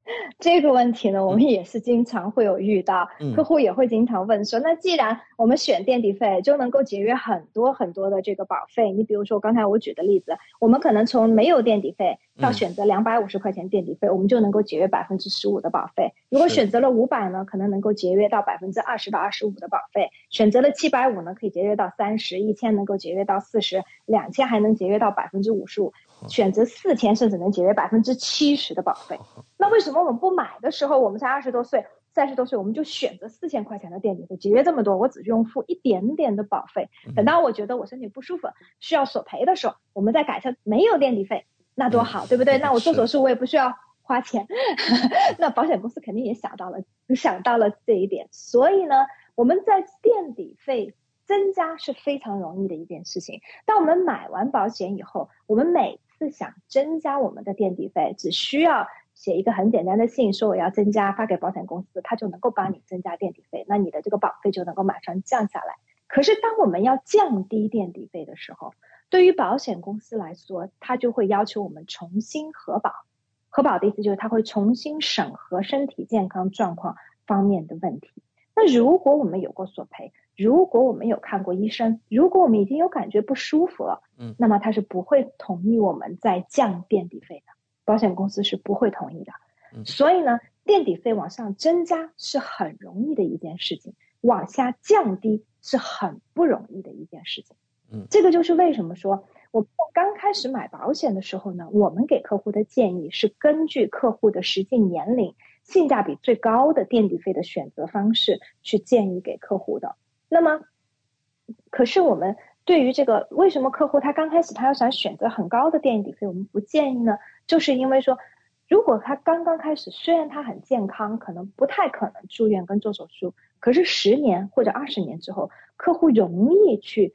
这个问题呢，我们也是经常会有遇到，客户也会经常问说，那既然我们选垫底费就能够节约很多很多的这个保费，你比如说刚才我举的例子，我们可能从没有垫底费到选择两百五十块钱垫底费，我们就能够节约百分之十五的保费。如果选择了五百呢，可能能够节约到百分之二十到二十五的保费；选择了七百五呢，可以节约到三十；一千能够节约到四十；两千还能节约到百分之五十五。选择四千，甚至能节约百分之七十的保费。那为什么我们不买的时候，我们才二十多岁、三十多岁，我们就选择四千块钱的垫底费，节约这么多，我只用付一点点的保费。等到我觉得我身体不舒服，需要索赔的时候，我们再改成没有垫底费，那多好，对不对？那我做手术我也不需要花钱。那保险公司肯定也想到了，想到了这一点。所以呢，我们在垫底费。增加是非常容易的一件事情。当我们买完保险以后，我们每次想增加我们的垫底费，只需要写一个很简单的信，说我要增加，发给保险公司，他就能够帮你增加垫底费，那你的这个保费就能够马上降下来。可是当我们要降低垫底费的时候，对于保险公司来说，它就会要求我们重新核保。核保的意思就是它会重新审核身体健康状况方面的问题。那如果我们有过索赔，如果我们有看过医生，如果我们已经有感觉不舒服了，嗯，那么他是不会同意我们再降垫底费的，保险公司是不会同意的。所以呢，垫底费往上增加是很容易的一件事情，往下降低是很不容易的一件事情。这个就是为什么说我们刚开始买保险的时候呢，我们给客户的建议是根据客户的实际年龄、性价比最高的垫底费的选择方式去建议给客户的。那么，可是我们对于这个为什么客户他刚开始他要想选择很高的垫底费，我们不建议呢？就是因为说，如果他刚刚开始，虽然他很健康，可能不太可能住院跟做手术，可是十年或者二十年之后，客户容易去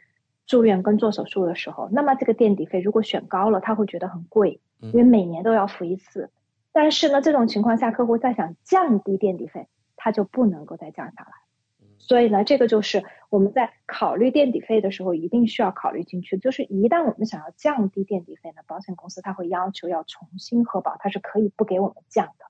住院跟做手术的时候，那么这个垫底费如果选高了，他会觉得很贵，因为每年都要付一次。但是呢，这种情况下，客户再想降低垫底费，他就不能够再降下来。所以呢，这个就是我们在考虑垫底费的时候一定需要考虑进去。就是一旦我们想要降低垫底费呢，保险公司它会要求要重新核保，它是可以不给我们降的。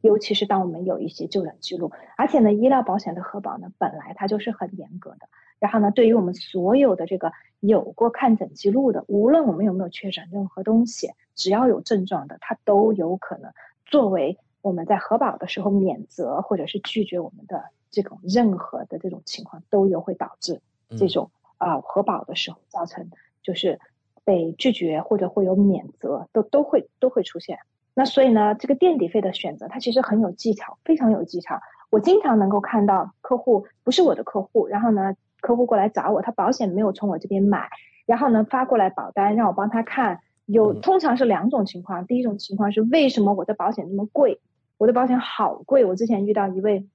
尤其是当我们有一些就诊记录，而且呢，医疗保险的核保呢本来它就是很严格的。然后呢，对于我们所有的这个有过看诊记录的，无论我们有没有确诊任何东西，只要有症状的，它都有可能作为我们在核保的时候免责或者是拒绝我们的。这种任何的这种情况都有会导致这种啊核保的时候造成就是被拒绝或者会有免责都都会都会出现。那所以呢，这个垫底费的选择它其实很有技巧，非常有技巧。我经常能够看到客户不是我的客户，然后呢客户过来找我，他保险没有从我这边买，然后呢发过来保单让我帮他看。有通常是两种情况，第一种情况是为什么我的保险那么贵？我的保险好贵。我之前遇到一位。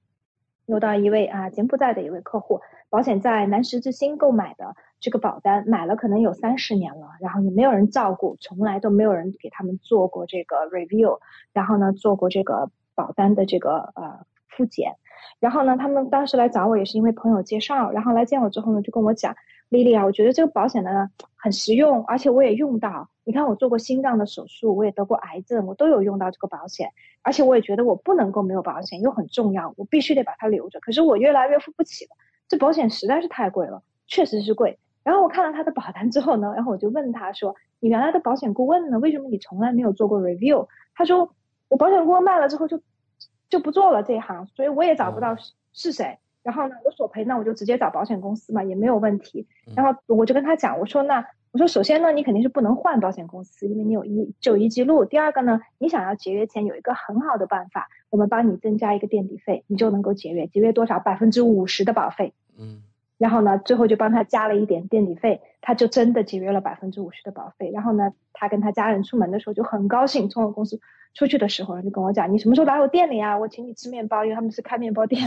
遇到一位啊柬埔寨的一位客户，保险在南石之星购买的这个保单，买了可能有三十年了，然后也没有人照顾，从来都没有人给他们做过这个 review，然后呢做过这个保单的这个呃复检，然后呢他们当时来找我也是因为朋友介绍，然后来见我之后呢就跟我讲。丽丽啊，我觉得这个保险呢很实用，而且我也用到。你看，我做过心脏的手术，我也得过癌症，我都有用到这个保险。而且我也觉得我不能够没有保险，又很重要，我必须得把它留着。可是我越来越付不起了，这保险实在是太贵了，确实是贵。然后我看了他的保单之后呢，然后我就问他说：“你原来的保险顾问呢？为什么你从来没有做过 review？” 他说：“我保险顾问卖了之后就就不做了这一行，所以我也找不到是谁。”然后呢，我索赔，那我就直接找保险公司嘛，也没有问题。然后我就跟他讲，我说那我说首先呢，你肯定是不能换保险公司，因为你有医就医记录。第二个呢，你想要节约钱，有一个很好的办法，我们帮你增加一个垫底费，你就能够节约，节约多少？百分之五十的保费。嗯。然后呢，最后就帮他加了一点垫底费，他就真的节约了百分之五十的保费。然后呢，他跟他家人出门的时候就很高兴，从我公司出去的时候就跟我讲：“你什么时候来我店里啊？我请你吃面包，因为他们是开面包店。”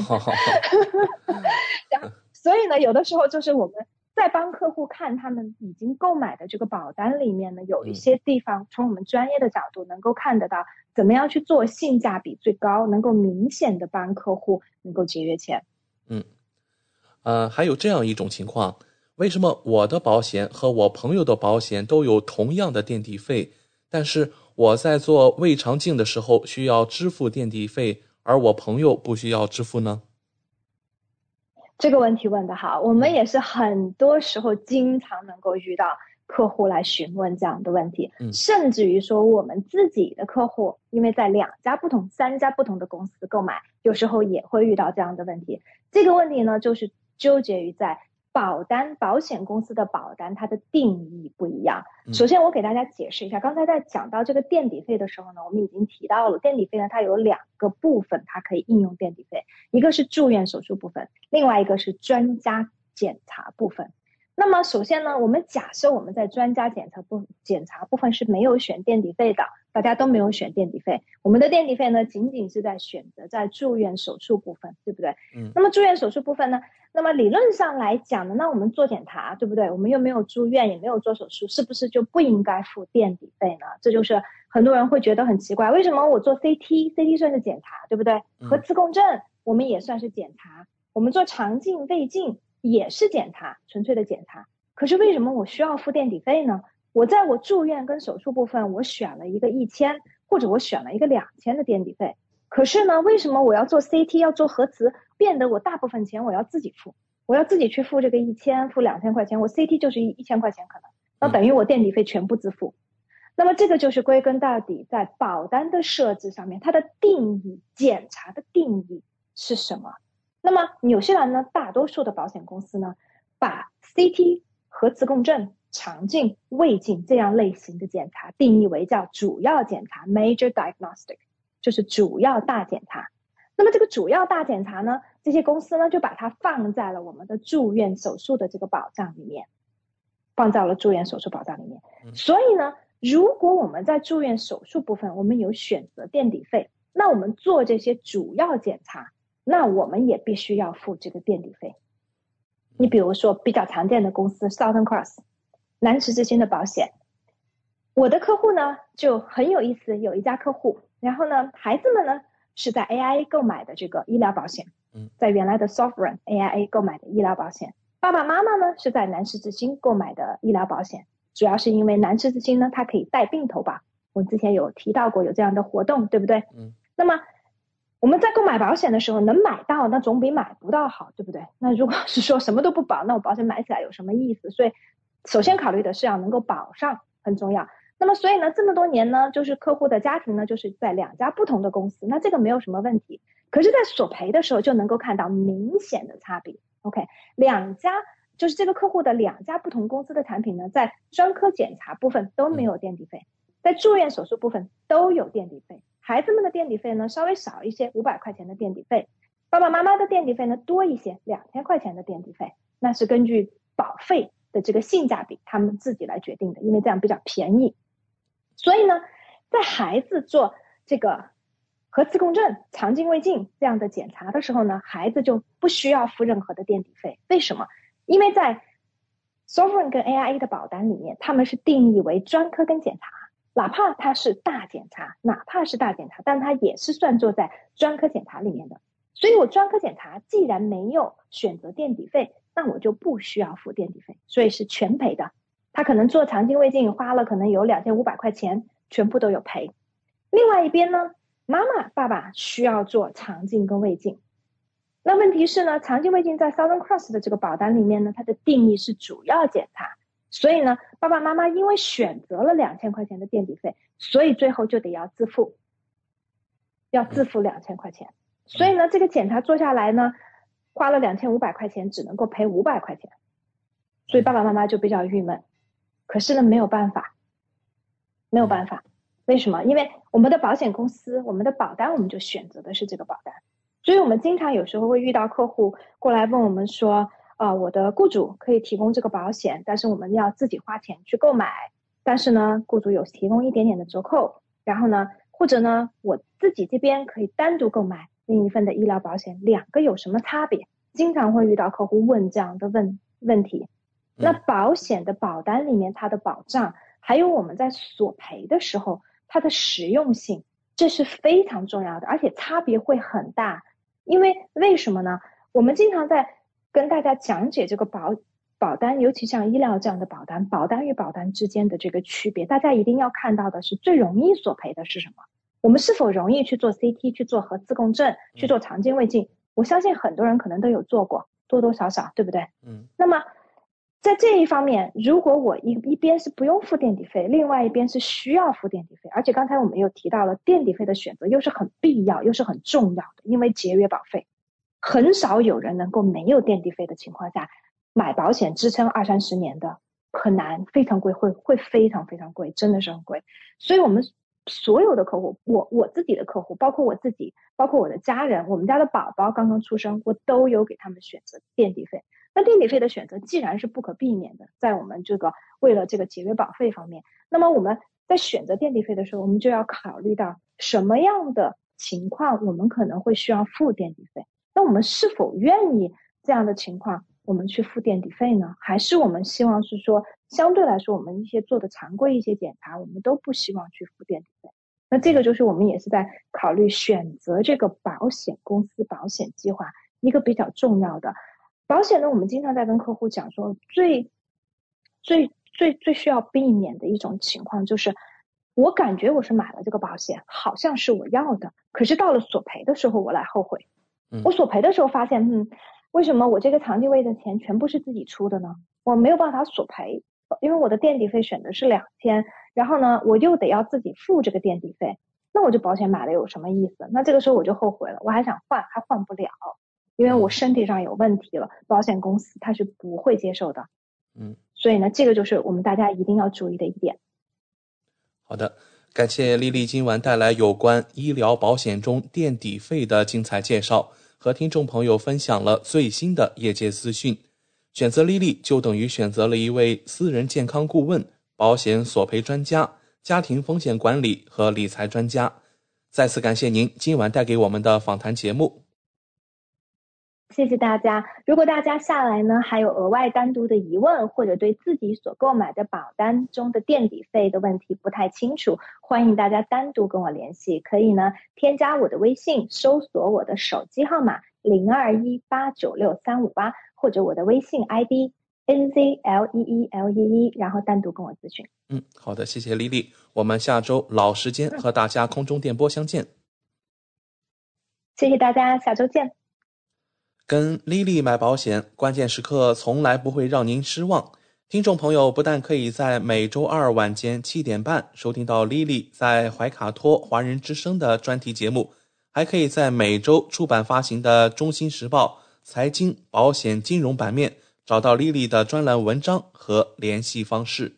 然后，所以呢，有的时候就是我们在帮客户看他们已经购买的这个保单里面呢，有一些地方从我们专业的角度能够看得到，怎么样去做性价比最高，能够明显的帮客户能够节约钱。嗯。呃，还有这样一种情况，为什么我的保险和我朋友的保险都有同样的垫底费，但是我在做胃肠镜的时候需要支付垫底费，而我朋友不需要支付呢？这个问题问得好，我们也是很多时候经常能够遇到客户来询问这样的问题，甚至于说我们自己的客户，因为在两家不同、三家不同的公司购买，有时候也会遇到这样的问题。这个问题呢，就是。纠结于在保单保险公司的保单，它的定义不一样。首先，我给大家解释一下，刚才在讲到这个垫底费的时候呢，我们已经提到了垫底费呢，它有两个部分，它可以应用垫底费，一个是住院手术部分，另外一个是专家检查部分。那么首先呢，我们假设我们在专家检查部检查部分是没有选垫底费的，大家都没有选垫底费，我们的垫底费呢，仅仅是在选择在住院手术部分，对不对？嗯。那么住院手术部分呢，那么理论上来讲呢，那我们做检查，对不对？我们又没有住院，也没有做手术，是不是就不应该付垫底费呢？这就是很多人会觉得很奇怪，为什么我做 CT，CT 算是检查，对不对？核磁共振我们也算是检查，我们做肠镜、胃镜。也是检查，纯粹的检查，可是为什么我需要付垫底费呢？我在我住院跟手术部分，我选了一个一千，或者我选了一个两千的垫底费。可是呢，为什么我要做 CT 要做核磁，变得我大部分钱我要自己付，我要自己去付这个一千，付两千块钱，我 CT 就是一一千块钱可能，那等于我垫底费全部自付。那么这个就是归根到底在保单的设置上面，它的定义检查的定义是什么？那么纽西兰呢，大多数的保险公司呢，把 CT 核磁共振。肠镜、胃镜这样类型的检查定义为叫主要检查 （major diagnostic），就是主要大检查。那么这个主要大检查呢，这些公司呢就把它放在了我们的住院手术的这个保障里面，放在了住院手术保障里面。所以呢，如果我们在住院手术部分我们有选择垫底费，那我们做这些主要检查，那我们也必须要付这个垫底费。你比如说比较常见的公司 Southern Cross。南池之星的保险，我的客户呢就很有意思，有一家客户，然后呢，孩子们呢是在 AIA 购买的这个医疗保险，嗯，在原来的 Sovereign AIA 购买的医疗保险，爸爸妈妈呢是在南池之星购买的医疗保险，主要是因为南池之星呢它可以带病投保，我之前有提到过有这样的活动，对不对？嗯，那么我们在购买保险的时候能买到，那总比买不到好，对不对？那如果是说什么都不保，那我保险买起来有什么意思？所以。首先考虑的是要能够保上很重要，那么所以呢，这么多年呢，就是客户的家庭呢，就是在两家不同的公司，那这个没有什么问题。可是，在索赔的时候就能够看到明显的差别。OK，两家就是这个客户的两家不同公司的产品呢，在专科检查部分都没有垫底费，在住院手术部分都有垫底费。孩子们的垫底费呢稍微少一些，五百块钱的垫底费；爸爸妈妈的垫底费呢多一些，两千块钱的垫底费。那是根据保费。的这个性价比，他们自己来决定的，因为这样比较便宜。所以呢，在孩子做这个核磁共振、肠镜、胃镜这样的检查的时候呢，孩子就不需要付任何的垫底费。为什么？因为在 Sovereign 跟 AIA 的保单里面，他们是定义为专科跟检查，哪怕它是大检查，哪怕是大检查，但它也是算作在专科检查里面的。所以我专科检查既然没有选择垫底费。那我就不需要付垫底费，所以是全赔的。他可能做肠镜、胃镜花了可能有两千五百块钱，全部都有赔。另外一边呢，妈妈、爸爸需要做肠镜跟胃镜。那问题是呢，肠镜、胃镜在 Southern Cross 的这个保单里面呢，它的定义是主要检查，所以呢，爸爸妈妈因为选择了两千块钱的垫底费，所以最后就得要自付，要自付两千块钱。所以呢，这个检查做下来呢。花了两千五百块钱，只能够赔五百块钱，所以爸爸妈妈就比较郁闷。可是呢，没有办法，没有办法。为什么？因为我们的保险公司，我们的保单，我们就选择的是这个保单。所以我们经常有时候会遇到客户过来问我们说：“啊，我的雇主可以提供这个保险，但是我们要自己花钱去购买。但是呢，雇主有提供一点点的折扣。然后呢，或者呢，我自己这边可以单独购买。”另一份的医疗保险，两个有什么差别？经常会遇到客户问这样的问问题。那保险的保单里面，它的保障，还有我们在索赔的时候，它的实用性，这是非常重要的，而且差别会很大。因为为什么呢？我们经常在跟大家讲解这个保保单，尤其像医疗这样的保单，保单与保单之间的这个区别，大家一定要看到的是最容易索赔的是什么？我们是否容易去做 CT、去做核磁共振、去做肠镜、胃镜？我相信很多人可能都有做过，多多少少，对不对？嗯。那么，在这一方面，如果我一一边是不用付垫底费，另外一边是需要付垫底费，而且刚才我们又提到了垫底费的选择又是很必要又是很重要的，因为节约保费，很少有人能够没有垫底费的情况下买保险支撑二三十年的，很难，非常贵，会会非常非常贵，真的是很贵。所以我们。所有的客户，我我自己的客户，包括我自己，包括我的家人，我们家的宝宝刚刚出生，我都有给他们选择垫底费。那垫底费的选择既然是不可避免的，在我们这个为了这个节约保费方面，那么我们在选择垫底费的时候，我们就要考虑到什么样的情况我们可能会需要付垫底费。那我们是否愿意这样的情况？我们去付垫底费呢，还是我们希望是说，相对来说，我们一些做的常规一些检查，我们都不希望去付垫底费。那这个就是我们也是在考虑选择这个保险公司保险计划一个比较重要的保险呢。我们经常在跟客户讲说，最最最最需要避免的一种情况就是，我感觉我是买了这个保险，好像是我要的，可是到了索赔的时候，我来后悔。我索赔的时候发现，嗯，为什么我这个长期位的钱全部是自己出的呢？我没有办法索赔，因为我的垫底费选的是两千，然后呢，我又得要自己付这个垫底费，那我这保险买了有什么意思？那这个时候我就后悔了，我还想换，还换不了，因为我身体上有问题了，保险公司他是不会接受的。嗯，所以呢，这个就是我们大家一定要注意的一点。好的，感谢丽丽今晚带来有关医疗保险中垫底费的精彩介绍。和听众朋友分享了最新的业界资讯。选择丽丽就等于选择了一位私人健康顾问、保险索赔专家、家庭风险管理和理财专家。再次感谢您今晚带给我们的访谈节目。谢谢大家。如果大家下来呢还有额外单独的疑问，或者对自己所购买的保单中的垫底费的问题不太清楚，欢迎大家单独跟我联系。可以呢添加我的微信，搜索我的手机号码零二一八九六三五八，或者我的微信 ID n z l e e l e e，然后单独跟我咨询。嗯，好的，谢谢丽丽。我们下周老时间和大家空中电波相见。谢谢大家，下周见。跟丽丽买保险，关键时刻从来不会让您失望。听众朋友不但可以在每周二晚间七点半收听到丽丽在怀卡托华人之声的专题节目，还可以在每周出版发行的《中心时报》财经、保险、金融版面找到丽丽的专栏文章和联系方式。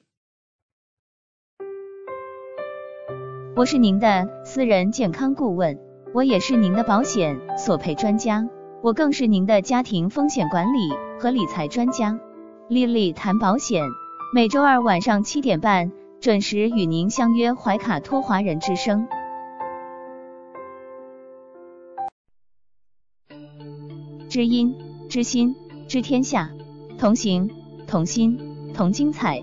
我是您的私人健康顾问，我也是您的保险索赔专家。我更是您的家庭风险管理和理财专家，丽丽谈保险，每周二晚上七点半准时与您相约怀卡托华人之声。知音知心知天下，同行同心同精彩。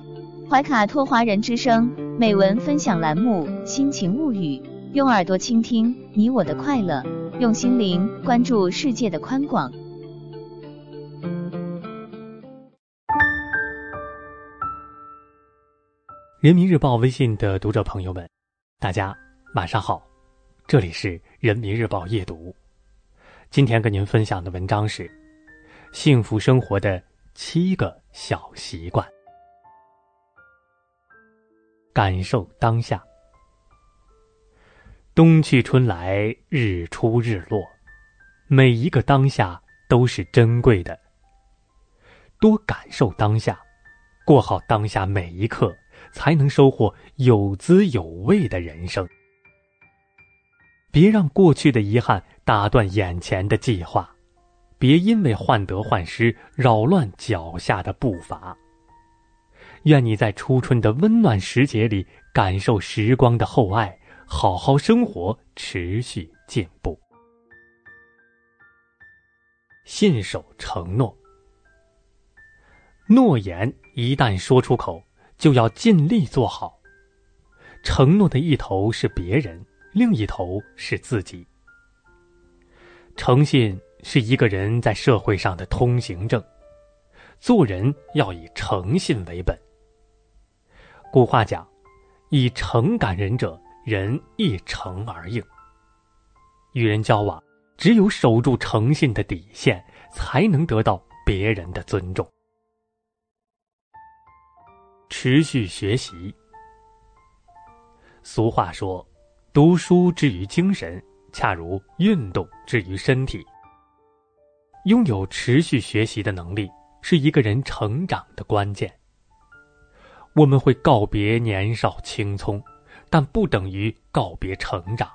怀卡托华人之声美文分享栏目《心情物语》，用耳朵倾听你我的快乐。用心灵关注世界的宽广。人民日报微信的读者朋友们，大家晚上好，这里是人民日报夜读。今天跟您分享的文章是《幸福生活的七个小习惯》，感受当下。冬去春来，日出日落，每一个当下都是珍贵的。多感受当下，过好当下每一刻，才能收获有滋有味的人生。别让过去的遗憾打断眼前的计划，别因为患得患失扰乱脚下的步伐。愿你在初春的温暖时节里，感受时光的厚爱。好好生活，持续进步。信守承诺，诺言一旦说出口，就要尽力做好。承诺的一头是别人，另一头是自己。诚信是一个人在社会上的通行证，做人要以诚信为本。古话讲：“以诚感人者。”人一诚而应，与人交往，只有守住诚信的底线，才能得到别人的尊重。持续学习。俗话说：“读书之于精神，恰如运动之于身体。”拥有持续学习的能力，是一个人成长的关键。我们会告别年少青葱。但不等于告别成长。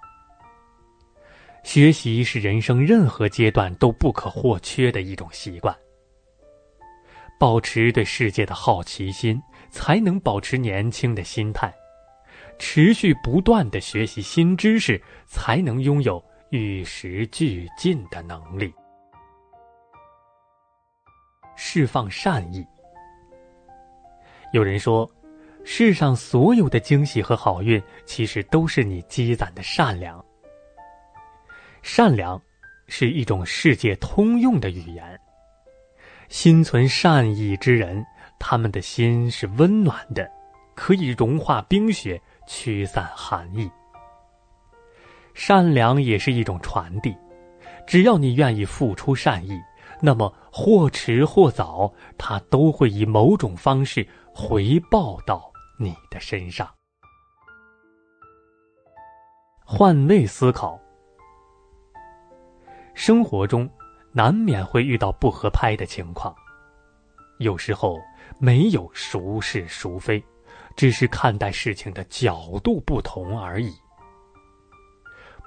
学习是人生任何阶段都不可或缺的一种习惯。保持对世界的好奇心，才能保持年轻的心态；持续不断的学习新知识，才能拥有与时俱进的能力。释放善意。有人说。世上所有的惊喜和好运，其实都是你积攒的善良。善良是一种世界通用的语言。心存善意之人，他们的心是温暖的，可以融化冰雪，驱散寒意。善良也是一种传递，只要你愿意付出善意，那么或迟或早，它都会以某种方式回报到你的身上。换位思考，生活中难免会遇到不合拍的情况。有时候没有孰是孰非，只是看待事情的角度不同而已。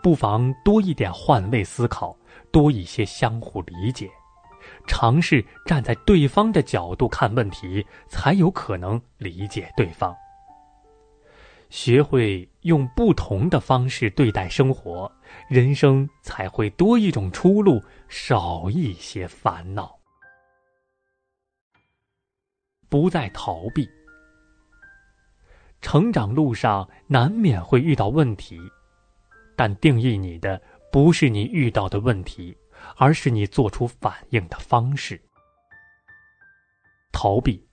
不妨多一点换位思考，多一些相互理解，尝试站在对方的角度看问题，才有可能理解对方。学会用不同的方式对待生活，人生才会多一种出路，少一些烦恼。不再逃避。成长路上难免会遇到问题，但定义你的不是你遇到的问题，而是你做出反应的方式。逃避，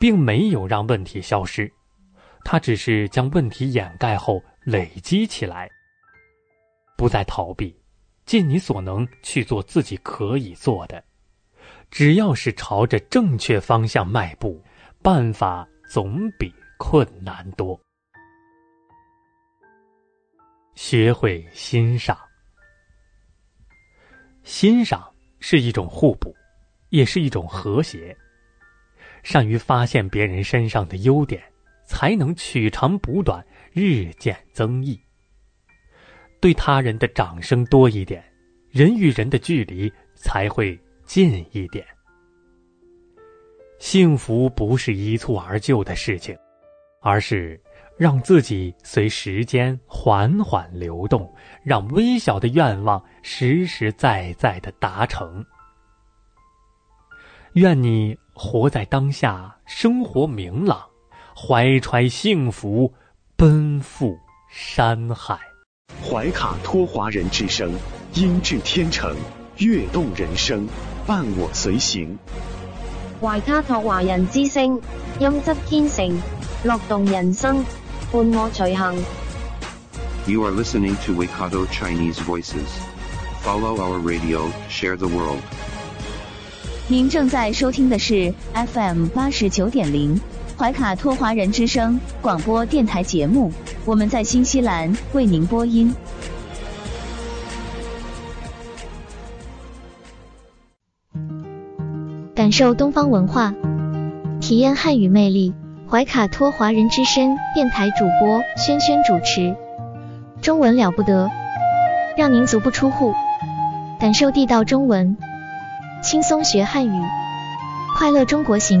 并没有让问题消失。他只是将问题掩盖后累积起来。不再逃避，尽你所能去做自己可以做的。只要是朝着正确方向迈步，办法总比困难多。学会欣赏，欣赏是一种互补，也是一种和谐。善于发现别人身上的优点。才能取长补短，日渐增益。对他人的掌声多一点，人与人的距离才会近一点。幸福不是一蹴而就的事情，而是让自己随时间缓缓流动，让微小的愿望实实在在的达成。愿你活在当下，生活明朗。怀揣幸福，奔赴山海。怀卡托华人之声，音质天成，悦动人生，伴我随行。怀卡托华人之声，音质天成，乐动人生，伴我随行。You are listening to Waikato Chinese Voices. Follow our radio, share the world. 您正在收听的是 FM 八十九点零。怀卡托华人之声广播电台节目，我们在新西兰为您播音。感受东方文化，体验汉语魅力。怀卡托华人之声电台主播轩轩主持，中文了不得，让您足不出户，感受地道中文，轻松学汉语，快乐中国行。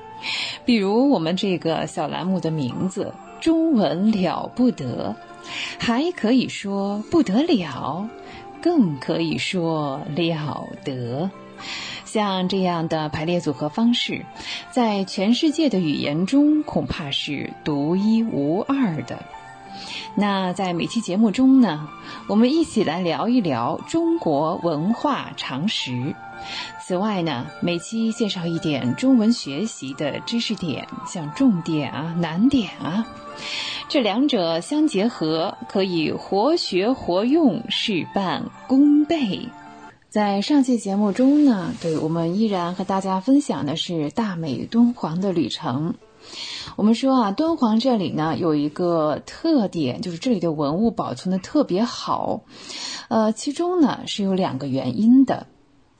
比如我们这个小栏目的名字“中文了不得”，还可以说不得了，更可以说了得。像这样的排列组合方式，在全世界的语言中恐怕是独一无二的。那在每期节目中呢，我们一起来聊一聊中国文化常识。此外呢，每期介绍一点中文学习的知识点，像重点啊、难点啊，这两者相结合，可以活学活用，事半功倍。在上期节目中呢，对我们依然和大家分享的是大美敦煌的旅程。我们说啊，敦煌这里呢有一个特点，就是这里的文物保存的特别好。呃，其中呢是有两个原因的。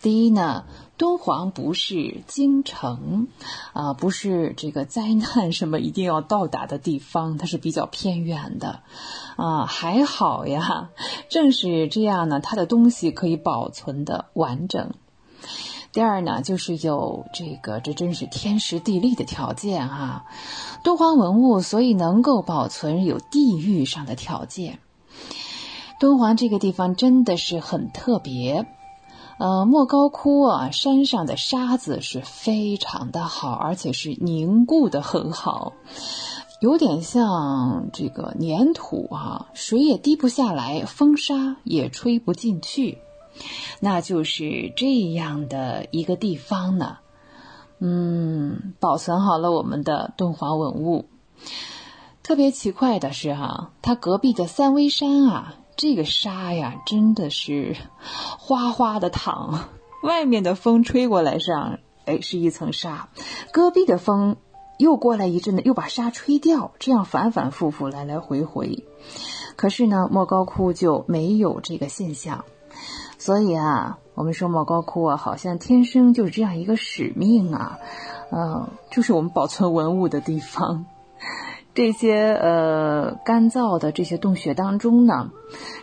第一呢，敦煌不是京城，啊，不是这个灾难什么一定要到达的地方，它是比较偏远的，啊，还好呀，正是这样呢，它的东西可以保存的完整。第二呢，就是有这个，这真是天时地利的条件哈。敦煌文物所以能够保存，有地域上的条件。敦煌这个地方真的是很特别。呃，莫高窟啊，山上的沙子是非常的好，而且是凝固的很好，有点像这个粘土啊，水也滴不下来，风沙也吹不进去，那就是这样的一个地方呢。嗯，保存好了我们的敦煌文物。特别奇怪的是哈，它隔壁的三危山啊。这个沙呀，真的是哗哗的淌。外面的风吹过来上，哎，是一层沙；隔壁的风又过来一阵呢，又把沙吹掉。这样反反复复，来来回回。可是呢，莫高窟就没有这个现象。所以啊，我们说莫高窟啊，好像天生就是这样一个使命啊，嗯，就是我们保存文物的地方。这些呃干燥的这些洞穴当中呢，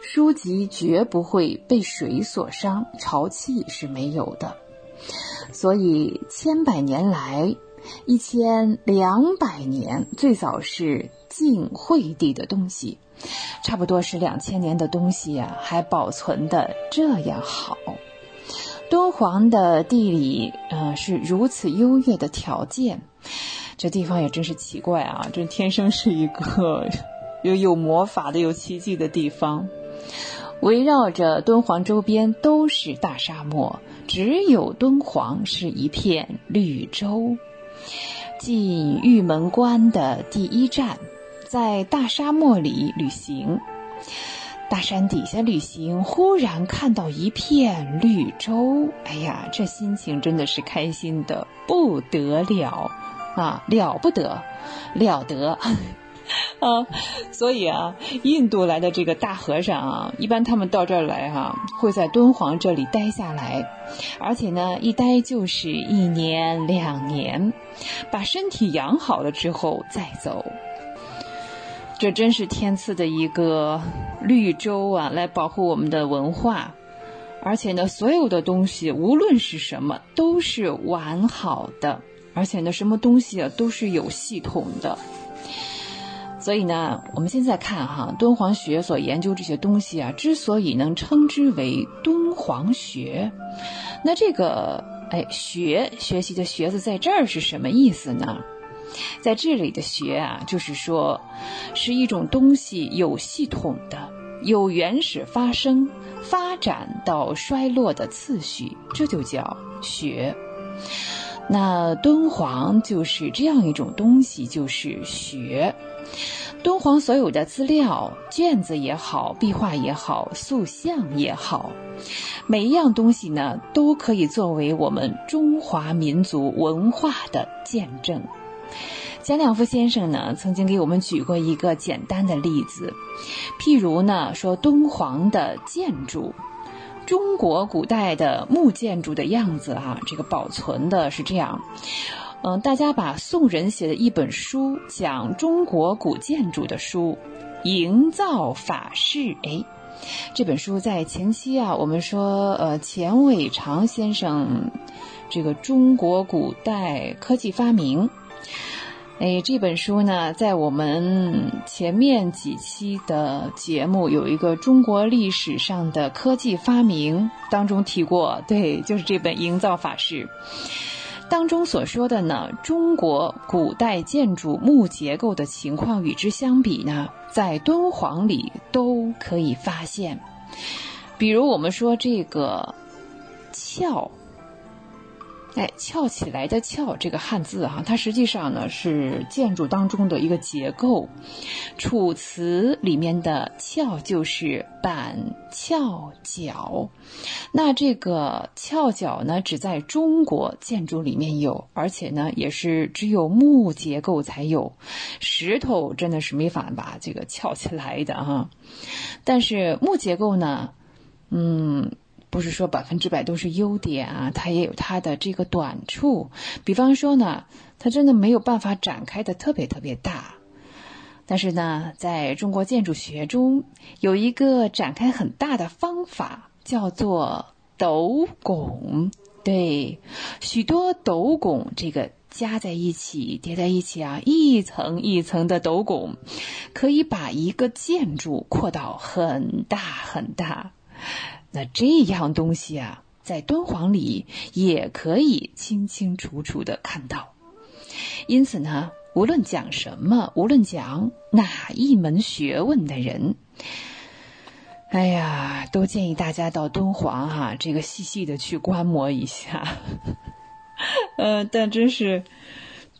书籍绝不会被水所伤，潮气是没有的。所以千百年来，一千两百年，最早是晋惠帝的东西，差不多是两千年的东西呀，还保存的这样好。敦煌的地理呃是如此优越的条件。这地方也真是奇怪啊！这天生是一个有有魔法的、有奇迹的地方。围绕着敦煌周边都是大沙漠，只有敦煌是一片绿洲。进玉门关的第一站，在大沙漠里旅行，大山底下旅行，忽然看到一片绿洲，哎呀，这心情真的是开心的不得了。啊，了不得，了得，啊！所以啊，印度来的这个大和尚啊，一般他们到这儿来哈，会在敦煌这里待下来，而且呢，一待就是一年两年，把身体养好了之后再走。这真是天赐的一个绿洲啊，来保护我们的文化，而且呢，所有的东西无论是什么，都是完好的。而且呢，什么东西啊都是有系统的，所以呢，我们现在看哈，敦煌学所研究这些东西啊，之所以能称之为敦煌学，那这个哎学学习的学字在这儿是什么意思呢？在这里的学啊，就是说是一种东西有系统的、有原始发生、发展到衰落的次序，这就叫学。那敦煌就是这样一种东西，就是学。敦煌所有的资料、卷子也好，壁画也好，塑像也好，每一样东西呢，都可以作为我们中华民族文化的见证。蒋两夫先生呢，曾经给我们举过一个简单的例子，譬如呢，说敦煌的建筑。中国古代的木建筑的样子，哈，这个保存的是这样。嗯，大家把宋人写的一本书讲中国古建筑的书《营造法式》，哎，这本书在前期啊，我们说，呃，钱伟长先生这个中国古代科技发明。哎，这本书呢，在我们前面几期的节目有一个中国历史上的科技发明当中提过，对，就是这本《营造法式》当中所说的呢，中国古代建筑木结构的情况与之相比呢，在敦煌里都可以发现，比如我们说这个翘。哎，翘起来的“翘”这个汉字哈，它实际上呢是建筑当中的一个结构。《楚辞》里面的“翘”就是板翘角，那这个翘角呢，只在中国建筑里面有，而且呢也是只有木结构才有，石头真的是没法把这个翘起来的哈。但是木结构呢，嗯。不是说百分之百都是优点啊，它也有它的这个短处。比方说呢，它真的没有办法展开的特别特别大。但是呢，在中国建筑学中有一个展开很大的方法，叫做斗拱。对，许多斗拱这个加在一起、叠在一起啊，一层一层的斗拱，可以把一个建筑扩到很大很大。那这样东西啊，在敦煌里也可以清清楚楚的看到。因此呢，无论讲什么，无论讲哪一门学问的人，哎呀，都建议大家到敦煌哈，这个细细的去观摩一下。呃，但真是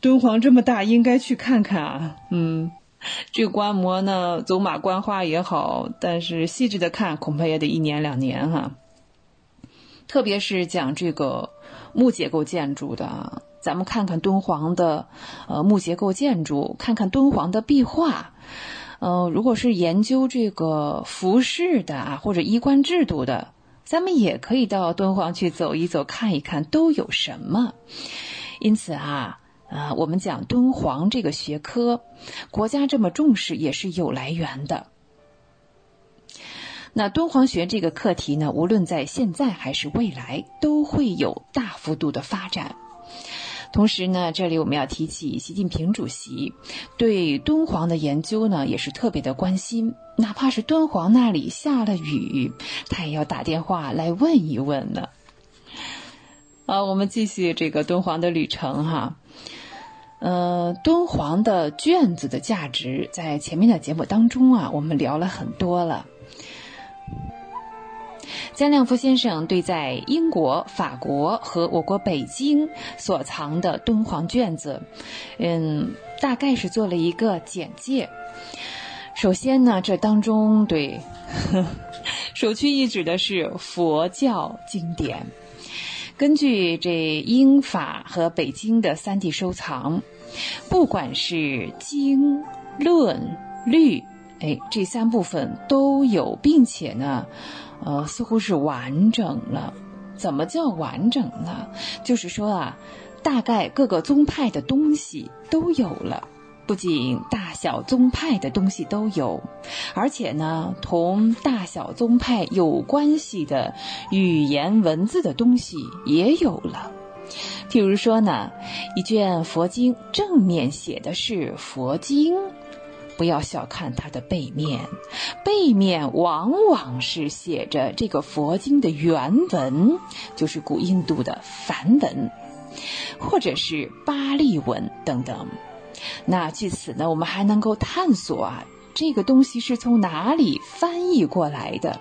敦煌这么大，应该去看看啊。嗯。这个观摩呢，走马观花也好，但是细致的看，恐怕也得一年两年哈。特别是讲这个木结构建筑的，咱们看看敦煌的呃木结构建筑，看看敦煌的壁画。呃，如果是研究这个服饰的啊，或者衣冠制度的，咱们也可以到敦煌去走一走，看一看都有什么。因此啊。啊，我们讲敦煌这个学科，国家这么重视也是有来源的。那敦煌学这个课题呢，无论在现在还是未来，都会有大幅度的发展。同时呢，这里我们要提起习近平主席对敦煌的研究呢，也是特别的关心。哪怕是敦煌那里下了雨，他也要打电话来问一问呢。啊，我们继续这个敦煌的旅程哈。呃，敦煌的卷子的价值，在前面的节目当中啊，我们聊了很多了。姜亮夫先生对在英国、法国和我国北京所藏的敦煌卷子，嗯，大概是做了一个简介。首先呢，这当中对 首屈一指的是佛教经典。根据这英法和北京的三地收藏，不管是经、论、律，哎，这三部分都有，并且呢，呃，似乎是完整了。怎么叫完整呢？就是说啊，大概各个宗派的东西都有了。不仅大小宗派的东西都有，而且呢，同大小宗派有关系的语言文字的东西也有了。譬如说呢，一卷佛经正面写的是佛经，不要小看它的背面，背面往往是写着这个佛经的原文，就是古印度的梵文，或者是巴利文等等。那据此呢，我们还能够探索啊，这个东西是从哪里翻译过来的？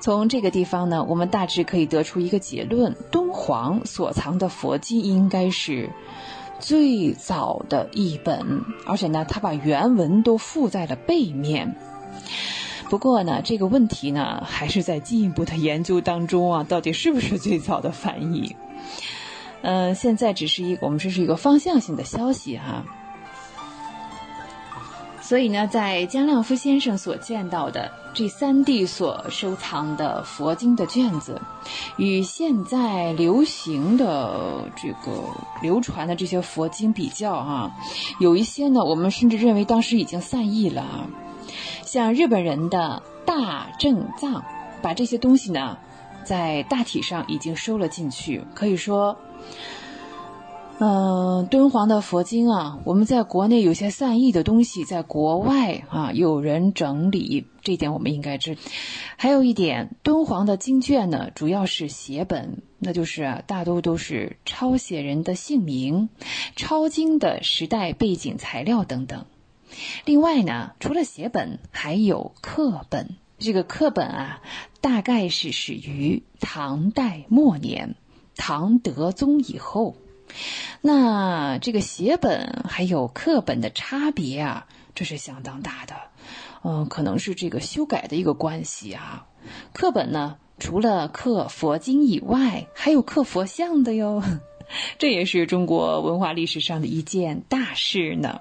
从这个地方呢，我们大致可以得出一个结论：敦煌所藏的佛经应该是最早的一本，而且呢，它把原文都附在了背面。不过呢，这个问题呢，还是在进一步的研究当中啊，到底是不是最早的翻译？嗯，现在只是一个，我们这是一个方向性的消息哈。所以呢，在姜亮夫先生所见到的这三地所收藏的佛经的卷子，与现在流行的这个流传的这些佛经比较啊，有一些呢，我们甚至认为当时已经散佚了。像日本人的大正藏，把这些东西呢，在大体上已经收了进去，可以说。嗯，敦煌的佛经啊，我们在国内有些散佚的东西，在国外啊有人整理，这点我们应该知。还有一点，敦煌的经卷呢，主要是写本，那就是大多都是抄写人的姓名、抄经的时代背景材料等等。另外呢，除了写本，还有刻本。这个刻本啊，大概是始于唐代末年，唐德宗以后。那这个写本还有刻本的差别啊，这是相当大的。嗯，可能是这个修改的一个关系啊。刻本呢，除了刻佛经以外，还有刻佛像的哟。这也是中国文化历史上的一件大事呢。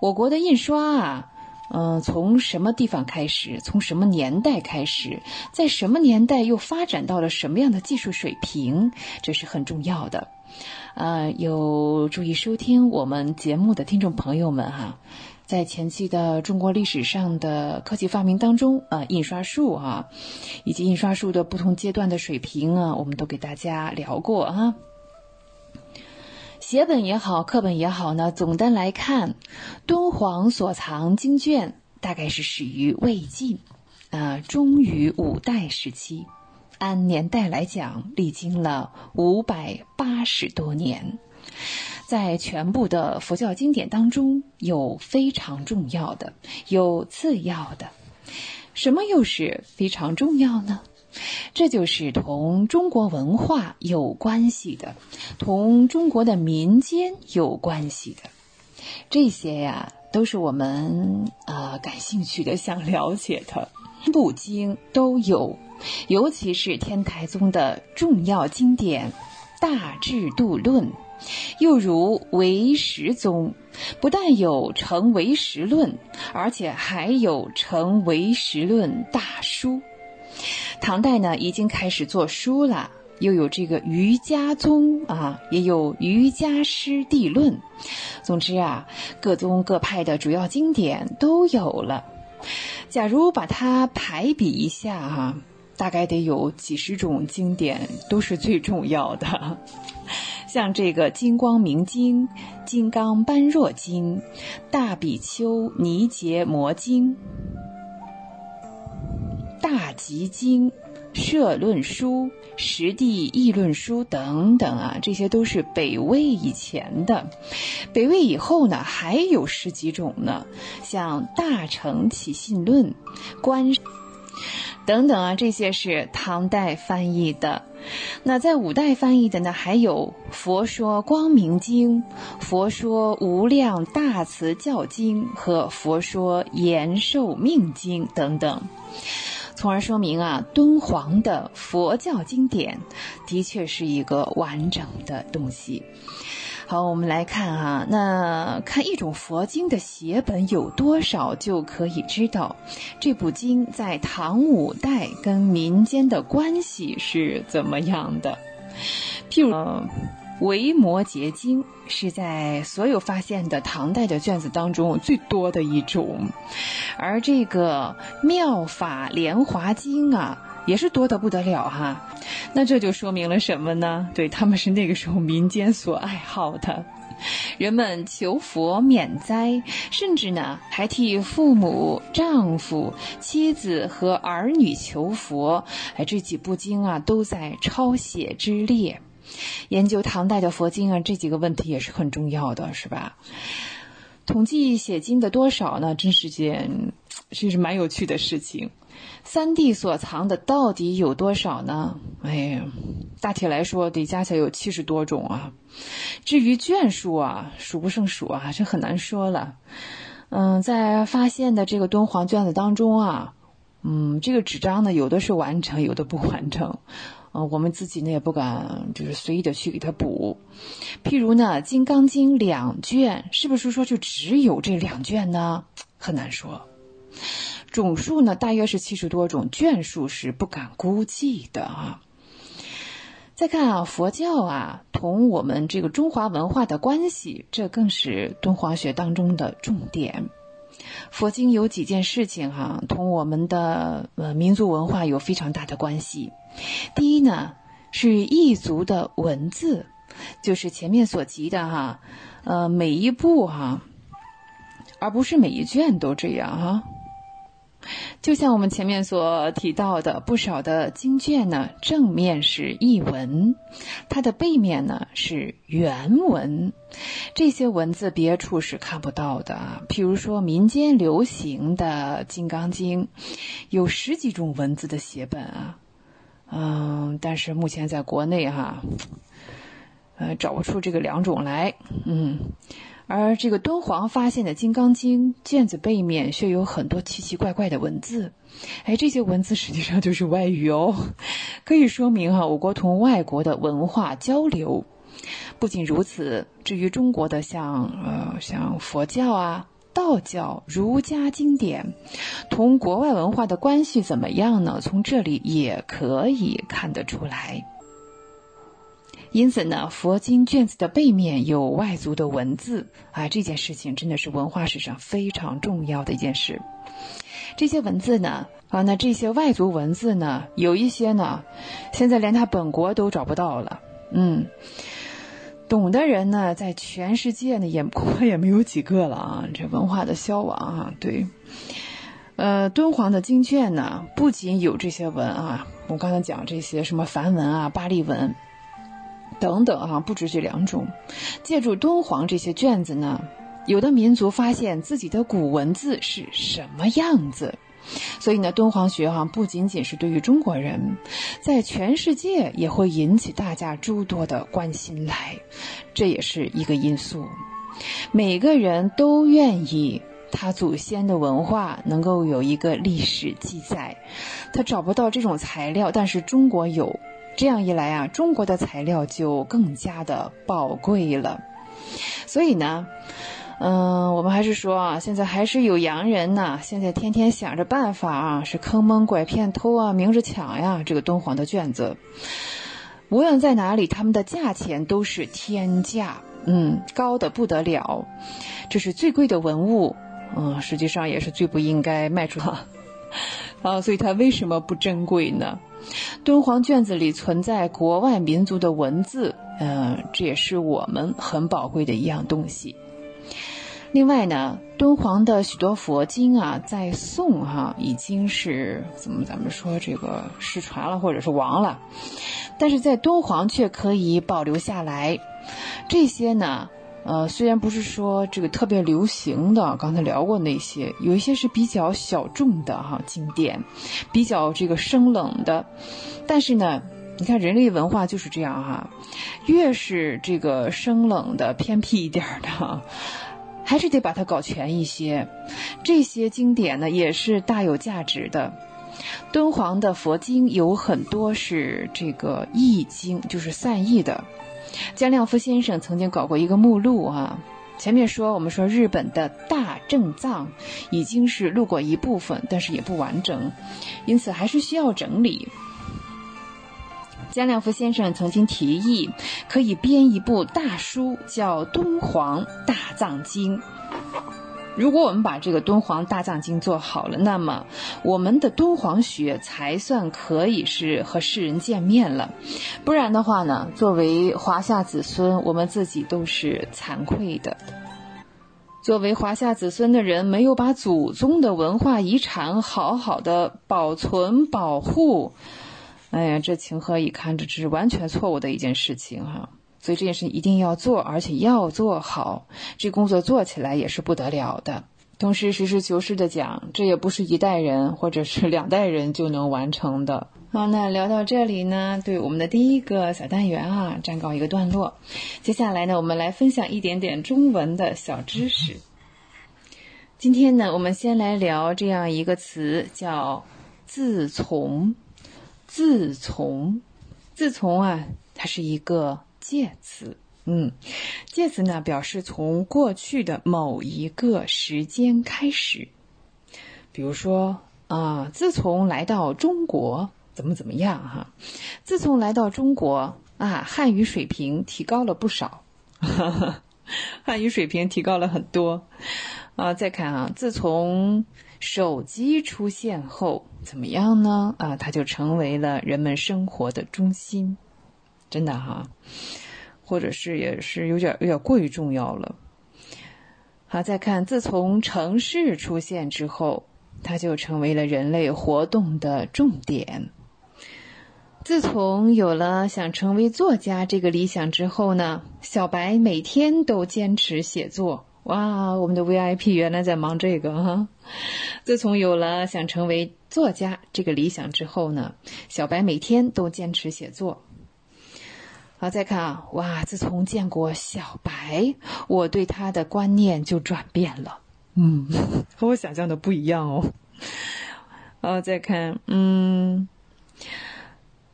我国的印刷啊，嗯，从什么地方开始？从什么年代开始？在什么年代又发展到了什么样的技术水平？这是很重要的。呃，有注意收听我们节目的听众朋友们哈，在前期的中国历史上的科技发明当中，呃，印刷术啊，以及印刷术的不同阶段的水平啊，我们都给大家聊过啊。写本也好，课本也好呢。总的来看，敦煌所藏经卷大概是始于魏晋，啊，终于五代时期。按年代来讲，历经了五百八十多年。在全部的佛教经典当中，有非常重要的，有次要的。什么又是非常重要呢？这就是同中国文化有关系的，同中国的民间有关系的，这些呀都是我们啊感兴趣的、想了解的。部经都有，尤其是天台宗的重要经典《大智度论》，又如唯识宗，不但有成唯识论，而且还有成唯识论大书。唐代呢，已经开始做书了，又有这个瑜伽宗啊，也有瑜伽师地论。总之啊，各宗各派的主要经典都有了。假如把它排比一下哈，大概得有几十种经典都是最重要的，像这个《金光明经》《金刚般若经》《大比丘尼结摩经》。大集经、社论书、实地议论书等等啊，这些都是北魏以前的。北魏以后呢，还有十几种呢，像大乘起信论、观等等啊，这些是唐代翻译的。那在五代翻译的呢，还有《佛说光明经》、《佛说无量大慈教经》和《佛说延寿命经》等等。从而说明啊，敦煌的佛教经典的确是一个完整的东西。好，我们来看啊，那看一种佛经的写本有多少，就可以知道这部经在唐五代跟民间的关系是怎么样的。譬如。维摩诘经是在所有发现的唐代的卷子当中最多的一种，而这个妙法莲华经啊，也是多得不得了哈。那这就说明了什么呢？对他们是那个时候民间所爱好的，人们求佛免灾，甚至呢还替父母、丈夫、妻子和儿女求佛。哎，这几部经啊，都在抄写之列。研究唐代的佛经啊，这几个问题也是很重要的，是吧？统计写经的多少呢？真是件，真是蛮有趣的事情。三帝所藏的到底有多少呢？哎呀，大体来说得加起来有七十多种啊。至于卷数啊，数不胜数啊，这很难说了。嗯，在发现的这个敦煌卷子当中啊，嗯，这个纸张呢，有的是完成，有的不完成。啊，我们自己呢也不敢就是随意的去给他补。譬如呢，《金刚经》两卷，是不是说就只有这两卷呢？很难说。种数呢，大约是七十多种，卷数是不敢估计的啊。再看啊，佛教啊，同我们这个中华文化的关系，这更是敦煌学当中的重点。佛经有几件事情哈，同我们的呃民族文化有非常大的关系。第一呢，是异族的文字，就是前面所提的哈，呃每一部哈，而不是每一卷都这样哈。就像我们前面所提到的，不少的经卷呢，正面是译文，它的背面呢是原文。这些文字别处是看不到的。譬如说民间流行的《金刚经》，有十几种文字的写本啊，嗯，但是目前在国内哈，呃，找不出这个两种来，嗯。而这个敦煌发现的《金刚经》卷子背面却有很多奇奇怪怪的文字，哎，这些文字实际上就是外语哦，可以说明哈我国同外国的文化交流。不仅如此，至于中国的像呃像佛教啊、道教、儒家经典，同国外文化的关系怎么样呢？从这里也可以看得出来。因此呢，佛经卷子的背面有外族的文字啊，这件事情真的是文化史上非常重要的一件事。这些文字呢，啊，那这些外族文字呢，有一些呢，现在连他本国都找不到了。嗯，懂的人呢，在全世界呢，也恐怕也没有几个了啊。这文化的消亡啊，对。呃，敦煌的经卷呢，不仅有这些文啊，我刚才讲这些什么梵文啊、巴利文。等等啊，不止这两种。借助敦煌这些卷子呢，有的民族发现自己的古文字是什么样子，所以呢，敦煌学哈不仅仅是对于中国人，在全世界也会引起大家诸多的关心来，这也是一个因素。每个人都愿意他祖先的文化能够有一个历史记载，他找不到这种材料，但是中国有。这样一来啊，中国的材料就更加的宝贵了。所以呢，嗯，我们还是说啊，现在还是有洋人呢，现在天天想着办法啊，是坑蒙拐骗偷啊，明着抢呀。这个敦煌的卷子，无论在哪里，他们的价钱都是天价，嗯，高的不得了。这是最贵的文物，嗯，实际上也是最不应该卖出的。啊，所以它为什么不珍贵呢？敦煌卷子里存在国外民族的文字，嗯，这也是我们很宝贵的一样东西。另外呢，敦煌的许多佛经啊，在宋哈已经是怎么咱们说这个失传了或者是亡了，但是在敦煌却可以保留下来。这些呢。呃，虽然不是说这个特别流行的，刚才聊过那些，有一些是比较小众的哈经典，比较这个生冷的，但是呢，你看人类文化就是这样哈，越是这个生冷的、偏僻一点的，还是得把它搞全一些。这些经典呢，也是大有价值的。敦煌的佛经有很多是这个译经，就是散译的。姜亮夫先生曾经搞过一个目录啊，前面说我们说日本的大正藏已经是录过一部分，但是也不完整，因此还是需要整理。姜亮夫先生曾经提议可以编一部大书，叫《敦煌大藏经》。如果我们把这个敦煌大藏经做好了，那么我们的敦煌学才算可以是和世人见面了。不然的话呢，作为华夏子孙，我们自己都是惭愧的。作为华夏子孙的人，没有把祖宗的文化遗产好好的保存保护，哎呀，这情何以堪？这是完全错误的一件事情哈。所以这件事一定要做，而且要做好。这工作做起来也是不得了的。同时，实事求是的讲，这也不是一代人或者是两代人就能完成的。好，那聊到这里呢，对我们的第一个小单元啊，暂告一个段落。接下来呢，我们来分享一点点中文的小知识。今天呢，我们先来聊这样一个词，叫“自从”。自从，自从啊，它是一个。介词，嗯，介词呢表示从过去的某一个时间开始，比如说啊，自从来到中国，怎么怎么样哈？自从来到中国啊，汉语水平提高了不少，汉语水平提高了很多啊。再看啊，自从手机出现后，怎么样呢？啊，它就成为了人们生活的中心。真的哈，或者是也是有点有点过于重要了。好，再看，自从城市出现之后，它就成为了人类活动的重点。自从有了想成为作家这个理想之后呢，小白每天都坚持写作。哇，我们的 VIP 原来在忙这个哈。自从有了想成为作家这个理想之后呢，小白每天都坚持写作。好，再看啊，哇！自从见过小白，我对他的观念就转变了。嗯，和我想象的不一样哦。好，再看，嗯，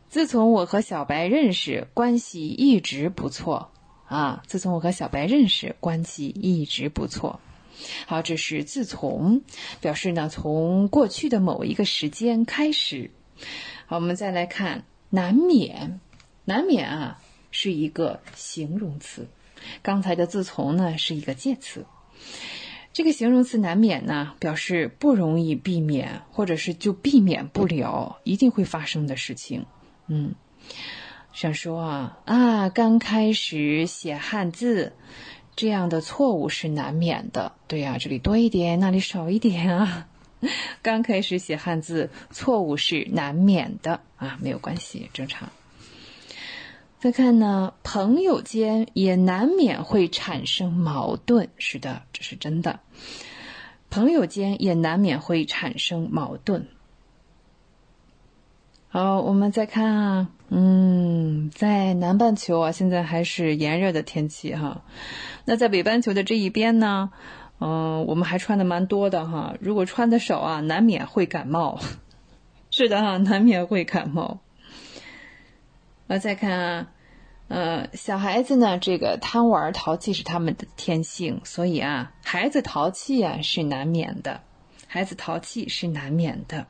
自从我和小白认识，关系一直不错啊。自从我和小白认识，关系一直不错。好，这是自从，表示呢从过去的某一个时间开始。好，我们再来看难免，难免啊是一个形容词，刚才的自从呢是一个介词。这个形容词难免呢，表示不容易避免，或者是就避免不了，一定会发生的事情。嗯，想说啊啊，刚开始写汉字，这样的错误是难免的。对呀，这里多一点，那里少一点啊。刚开始写汉字，错误是难免的啊，没有关系，正常。再看呢，朋友间也难免会产生矛盾。是的，这是真的。朋友间也难免会产生矛盾。好，我们再看啊，嗯，在南半球啊，现在还是炎热的天气哈。那在北半球的这一边呢，嗯，我们还穿的蛮多的哈。如果穿的少啊，难免会感冒。是的哈，难免会感冒。我再看啊，呃，小孩子呢，这个贪玩淘气是他们的天性，所以啊，孩子淘气啊是难免的，孩子淘气是难免的。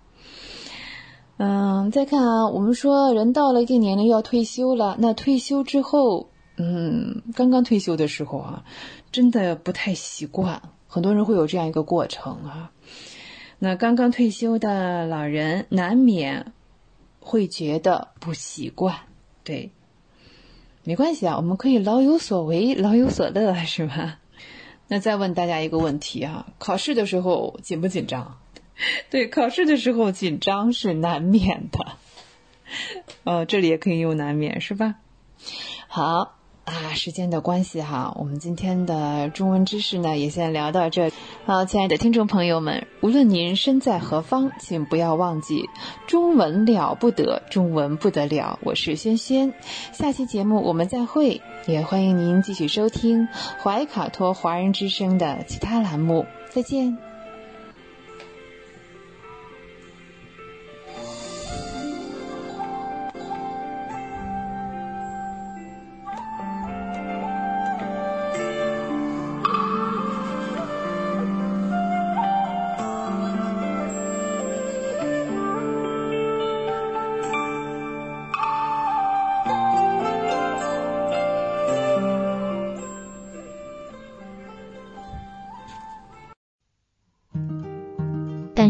嗯，再看啊，我们说人到了一定年龄要退休了，那退休之后，嗯，刚刚退休的时候啊，真的不太习惯，很多人会有这样一个过程啊。那刚刚退休的老人难免会觉得不习惯。对，没关系啊，我们可以老有所为，老有所乐，是吧？那再问大家一个问题啊，考试的时候紧不紧张？对，考试的时候紧张是难免的。哦，这里也可以用难免，是吧？好。啊，时间的关系哈，我们今天的中文知识呢也先聊到这。好，亲爱的听众朋友们，无论您身在何方，请不要忘记中文了不得，中文不得了。我是轩轩，下期节目我们再会，也欢迎您继续收听怀卡托华人之声的其他栏目。再见。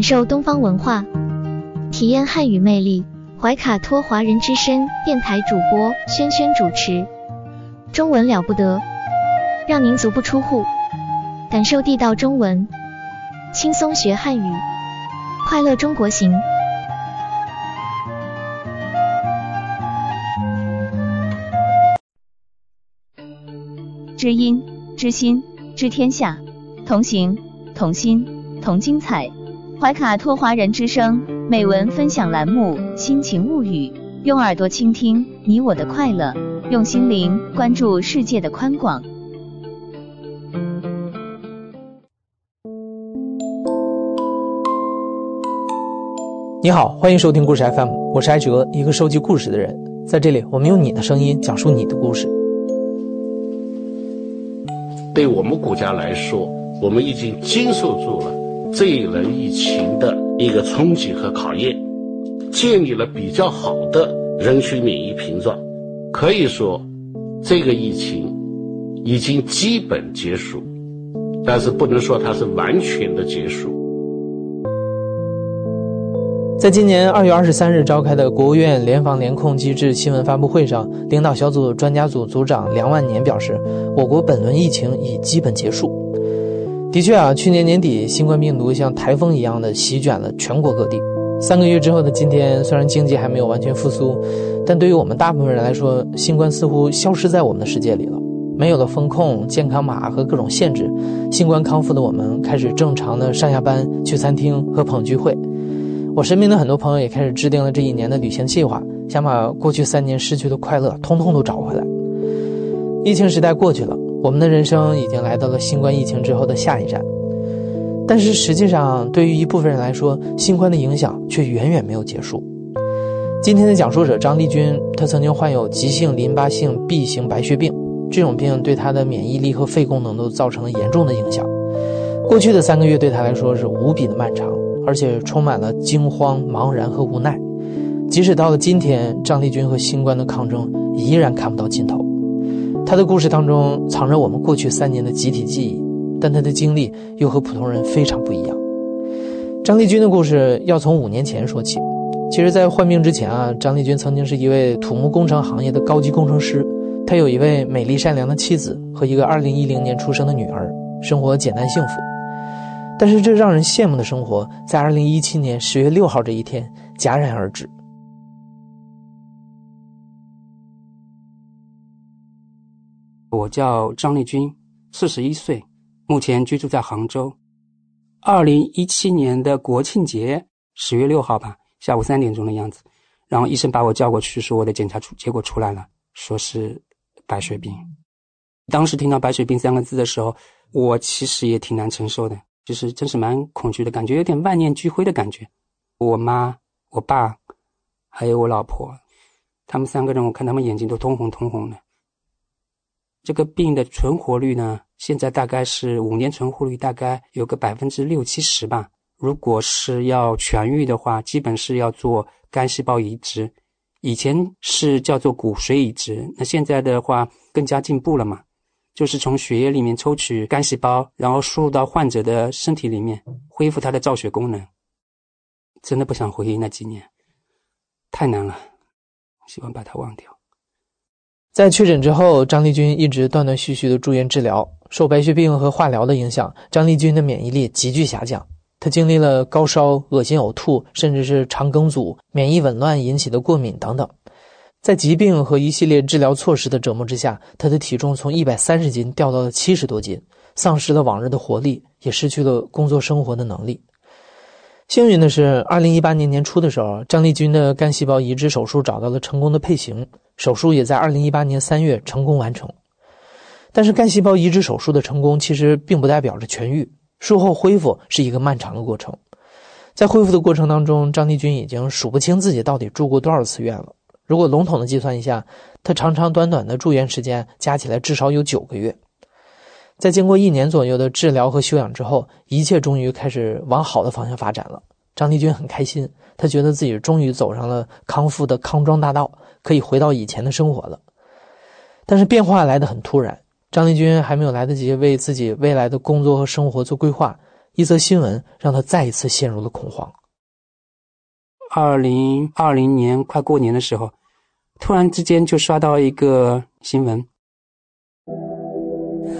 受东方文化，体验汉语魅力。怀卡托华人之声电台主播。轩轩主持，中文了不得，让您足不出户，感受地道中文，轻松学汉语，快乐中国行。知音，知心，知天下，同行，同心，同精彩。怀卡托华人之声美文分享栏目《心情物语》，用耳朵倾听你我的快乐，用心灵关注世界的宽广。你好，欢迎收听故事 FM，我是艾哲，一个收集故事的人。在这里，我们用你的声音讲述你的故事。对我们国家来说，我们已经经受住了。这一轮疫情的一个冲击和考验，建立了比较好的人群免疫屏障，可以说，这个疫情已经基本结束，但是不能说它是完全的结束。在今年二月二十三日召开的国务院联防联控机制新闻发布会上，领导小组专家组组长梁万年表示，我国本轮疫情已基本结束。的确啊，去年年底，新冠病毒像台风一样的席卷了全国各地。三个月之后的今天，虽然经济还没有完全复苏，但对于我们大部分人来说，新冠似乎消失在我们的世界里了。没有了风控、健康码和各种限制，新冠康复的我们开始正常的上下班、去餐厅和朋友聚会。我身边的很多朋友也开始制定了这一年的旅行计划，想把过去三年失去的快乐通通都找回来。疫情时代过去了。我们的人生已经来到了新冠疫情之后的下一站，但是实际上，对于一部分人来说，新冠的影响却远远没有结束。今天的讲述者张丽君，她曾经患有急性淋巴性 B 型白血病，这种病对她的免疫力和肺功能都造成了严重的影响。过去的三个月对她来说是无比的漫长，而且充满了惊慌、茫然和无奈。即使到了今天，张丽君和新冠的抗争依然看不到尽头。他的故事当中藏着我们过去三年的集体记忆，但他的经历又和普通人非常不一样。张丽君的故事要从五年前说起。其实，在患病之前啊，张丽君曾经是一位土木工程行业的高级工程师。他有一位美丽善良的妻子和一个2010年出生的女儿，生活简单幸福。但是，这让人羡慕的生活在2017年10月6号这一天戛然而止。我叫张丽君，四十一岁，目前居住在杭州。2017年的国庆节10月6号吧。下午三点钟的样子，然后医生把我叫过去，说我的检查出结果出来了，说是白血病。当时听到“白血病”三个字的时候，我其实也挺难承受的，就是真是蛮恐惧的感觉，有点万念俱灰的感觉。我妈、我爸，还有我老婆，他们三个人，我看他们眼睛都通红通红的。这个病的存活率呢，现在大概是五年存活率大概有个百分之六七十吧。如果是要痊愈的话，基本是要做肝细胞移植，以前是叫做骨髓移植，那现在的话更加进步了嘛，就是从血液里面抽取肝细胞，然后输入到患者的身体里面，恢复他的造血功能。真的不想回忆那几年，太难了，希望把它忘掉。在确诊之后，张丽君一直断断续续的住院治疗，受白血病和化疗的影响，张丽君的免疫力急剧下降。他经历了高烧、恶心、呕吐，甚至是肠梗阻、免疫紊乱引起的过敏等等。在疾病和一系列治疗措施的折磨之下，他的体重从一百三十斤掉到了七十多斤，丧失了往日的活力，也失去了工作生活的能力。幸运的是，二零一八年年初的时候，张丽君的干细胞移植手术找到了成功的配型，手术也在二零一八年三月成功完成。但是，干细胞移植手术的成功其实并不代表着痊愈。术后恢复是一个漫长的过程，在恢复的过程当中，张丽君已经数不清自己到底住过多少次院了。如果笼统的计算一下，她长长短短的住院时间加起来至少有九个月。在经过一年左右的治疗和休养之后，一切终于开始往好的方向发展了。张丽君很开心，她觉得自己终于走上了康复的康庄大道，可以回到以前的生活了。但是变化来得很突然。张丽君还没有来得及为自己未来的工作和生活做规划，一则新闻让她再一次陷入了恐慌。二零二零年快过年的时候，突然之间就刷到一个新闻。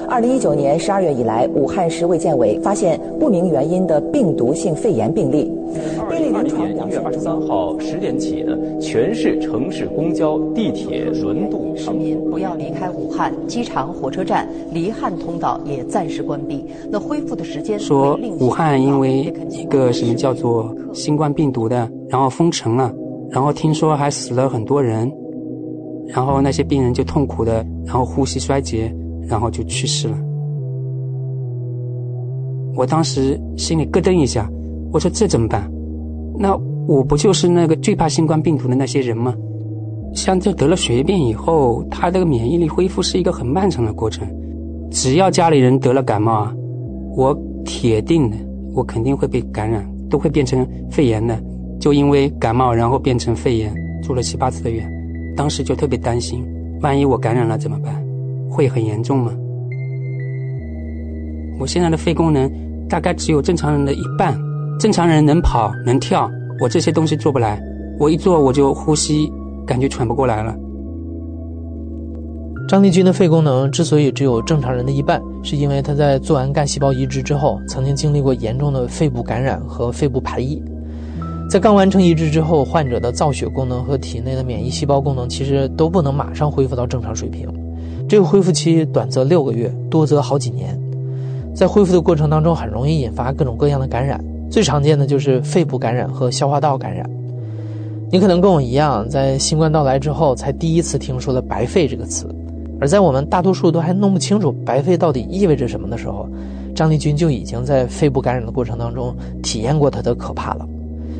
二零一九年十二月以来，武汉市卫健委发现不明原因的病毒性肺炎病例。二零二零年一月二十三号十点起呢，全市城市公交、地铁、轮渡市民不要离开武汉，机场、火车站、离汉通道也暂时关闭。那恢复的时间说武汉因为一个什么叫做新冠病毒的，然后封城了，然后听说还死了很多人，然后那些病人就痛苦的，然后呼吸衰竭。然后就去世了。我当时心里咯噔一下，我说这怎么办？那我不就是那个最怕新冠病毒的那些人吗？像这得了血液病以后，他这个免疫力恢复是一个很漫长的过程。只要家里人得了感冒啊，我铁定的，我肯定会被感染，都会变成肺炎的。就因为感冒，然后变成肺炎，住了七八次的院，当时就特别担心，万一我感染了怎么办？会很严重吗？我现在的肺功能大概只有正常人的一半。正常人能跑能跳，我这些东西做不来。我一做我就呼吸，感觉喘不过来了。张丽君的肺功能之所以只有正常人的一半，是因为她在做完干细胞移植之后，曾经经历过严重的肺部感染和肺部排异。在刚完成移植之后，患者的造血功能和体内的免疫细胞功能其实都不能马上恢复到正常水平。这个恢复期短则六个月，多则好几年。在恢复的过程当中，很容易引发各种各样的感染，最常见的就是肺部感染和消化道感染。你可能跟我一样，在新冠到来之后，才第一次听说了“白肺”这个词。而在我们大多数都还弄不清楚“白肺”到底意味着什么的时候，张丽君就已经在肺部感染的过程当中体验过它的可怕了。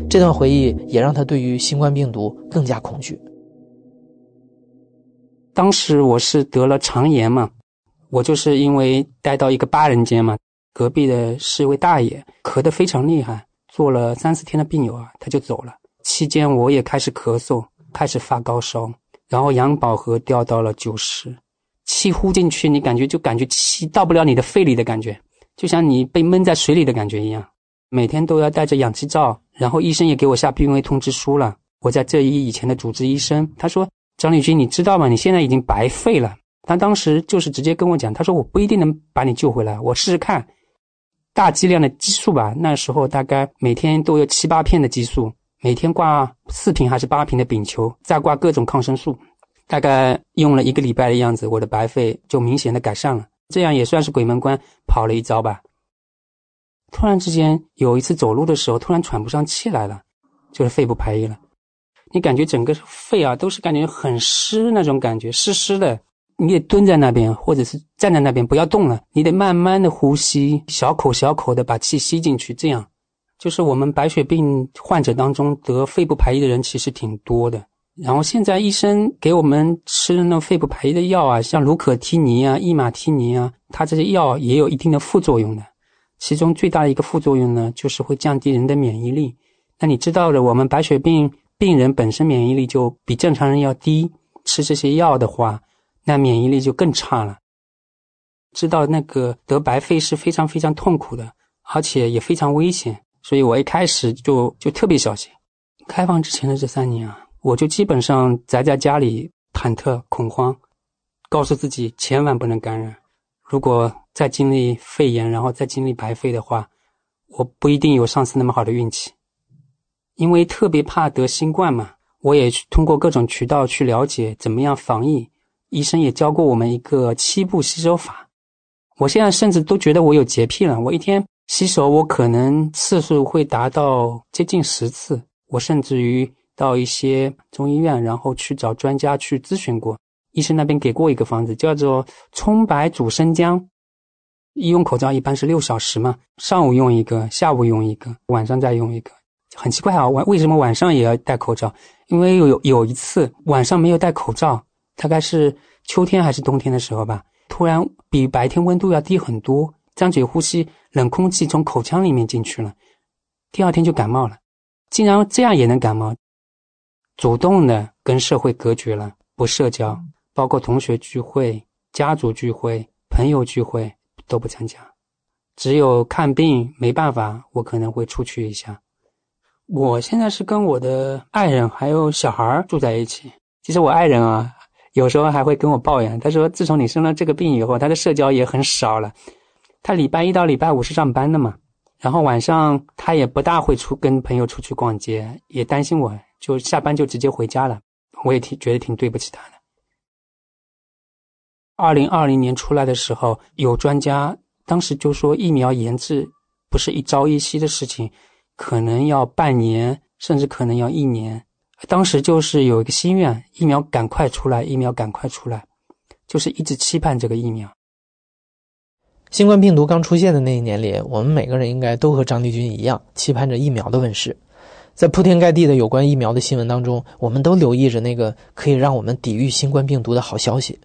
这段回忆也让他对于新冠病毒更加恐惧。当时我是得了肠炎嘛，我就是因为待到一个八人间嘛，隔壁的是一位大爷，咳得非常厉害，做了三四天的病友啊，他就走了。期间我也开始咳嗽，开始发高烧，然后氧饱和掉到了九十，气呼进去，你感觉就感觉气到不了你的肺里的感觉，就像你被闷在水里的感觉一样。每天都要带着氧气罩，然后医生也给我下病危通知书了。我在这医以前的主治医生，他说：“张立军，你知道吗？你现在已经白费了。”他当时就是直接跟我讲，他说：“我不一定能把你救回来，我试试看。大剂量的激素吧，那时候大概每天都有七八片的激素，每天挂四瓶还是八瓶的丙球，再挂各种抗生素，大概用了一个礼拜的样子，我的白肺就明显的改善了。这样也算是鬼门关跑了一遭吧。”突然之间，有一次走路的时候，突然喘不上气来了，就是肺部排异了。你感觉整个肺啊，都是感觉很湿那种感觉，湿湿的。你得蹲在那边，或者是站在那边，不要动了。你得慢慢的呼吸，小口小口的把气吸进去。这样，就是我们白血病患者当中得肺部排异的人其实挺多的。然后现在医生给我们吃的那肺部排异的药啊，像卢可替尼啊、伊马替尼啊，它这些药也有一定的副作用的。其中最大的一个副作用呢，就是会降低人的免疫力。那你知道的，我们白血病病人本身免疫力就比正常人要低，吃这些药的话，那免疫力就更差了。知道那个得白肺是非常非常痛苦的，而且也非常危险，所以我一开始就就特别小心。开放之前的这三年啊，我就基本上宅在家里，忐忑恐慌，告诉自己千万不能感染。如果再经历肺炎，然后再经历白肺的话，我不一定有上次那么好的运气，因为特别怕得新冠嘛。我也通过各种渠道去了解怎么样防疫，医生也教过我们一个七步洗手法。我现在甚至都觉得我有洁癖了，我一天洗手，我可能次数会达到接近十次。我甚至于到一些中医院，然后去找专家去咨询过。医生那边给过一个方子，叫做葱白煮生姜。医用口罩一般是六小时嘛，上午用一个，下午用一个，晚上再用一个。很奇怪啊，晚为什么晚上也要戴口罩？因为有有一次晚上没有戴口罩，大概是秋天还是冬天的时候吧，突然比白天温度要低很多，张嘴呼吸，冷空气从口腔里面进去了，第二天就感冒了。竟然这样也能感冒，主动的跟社会隔绝了，不社交。包括同学聚会、家族聚会、朋友聚会都不参加，只有看病没办法，我可能会出去一下。我现在是跟我的爱人还有小孩住在一起。其实我爱人啊，有时候还会跟我抱怨，他说自从你生了这个病以后，他的社交也很少了。他礼拜一到礼拜五是上班的嘛，然后晚上他也不大会出跟朋友出去逛街，也担心我，就下班就直接回家了。我也挺觉得挺对不起他的。二零二零年出来的时候，有专家当时就说疫苗研制不是一朝一夕的事情，可能要半年，甚至可能要一年。当时就是有一个心愿，疫苗赶快出来，疫苗赶快出来，就是一直期盼这个疫苗。新冠病毒刚出现的那一年里，我们每个人应该都和张立军一样，期盼着疫苗的问世。在铺天盖地的有关疫苗的新闻当中，我们都留意着那个可以让我们抵御新冠病毒的好消息。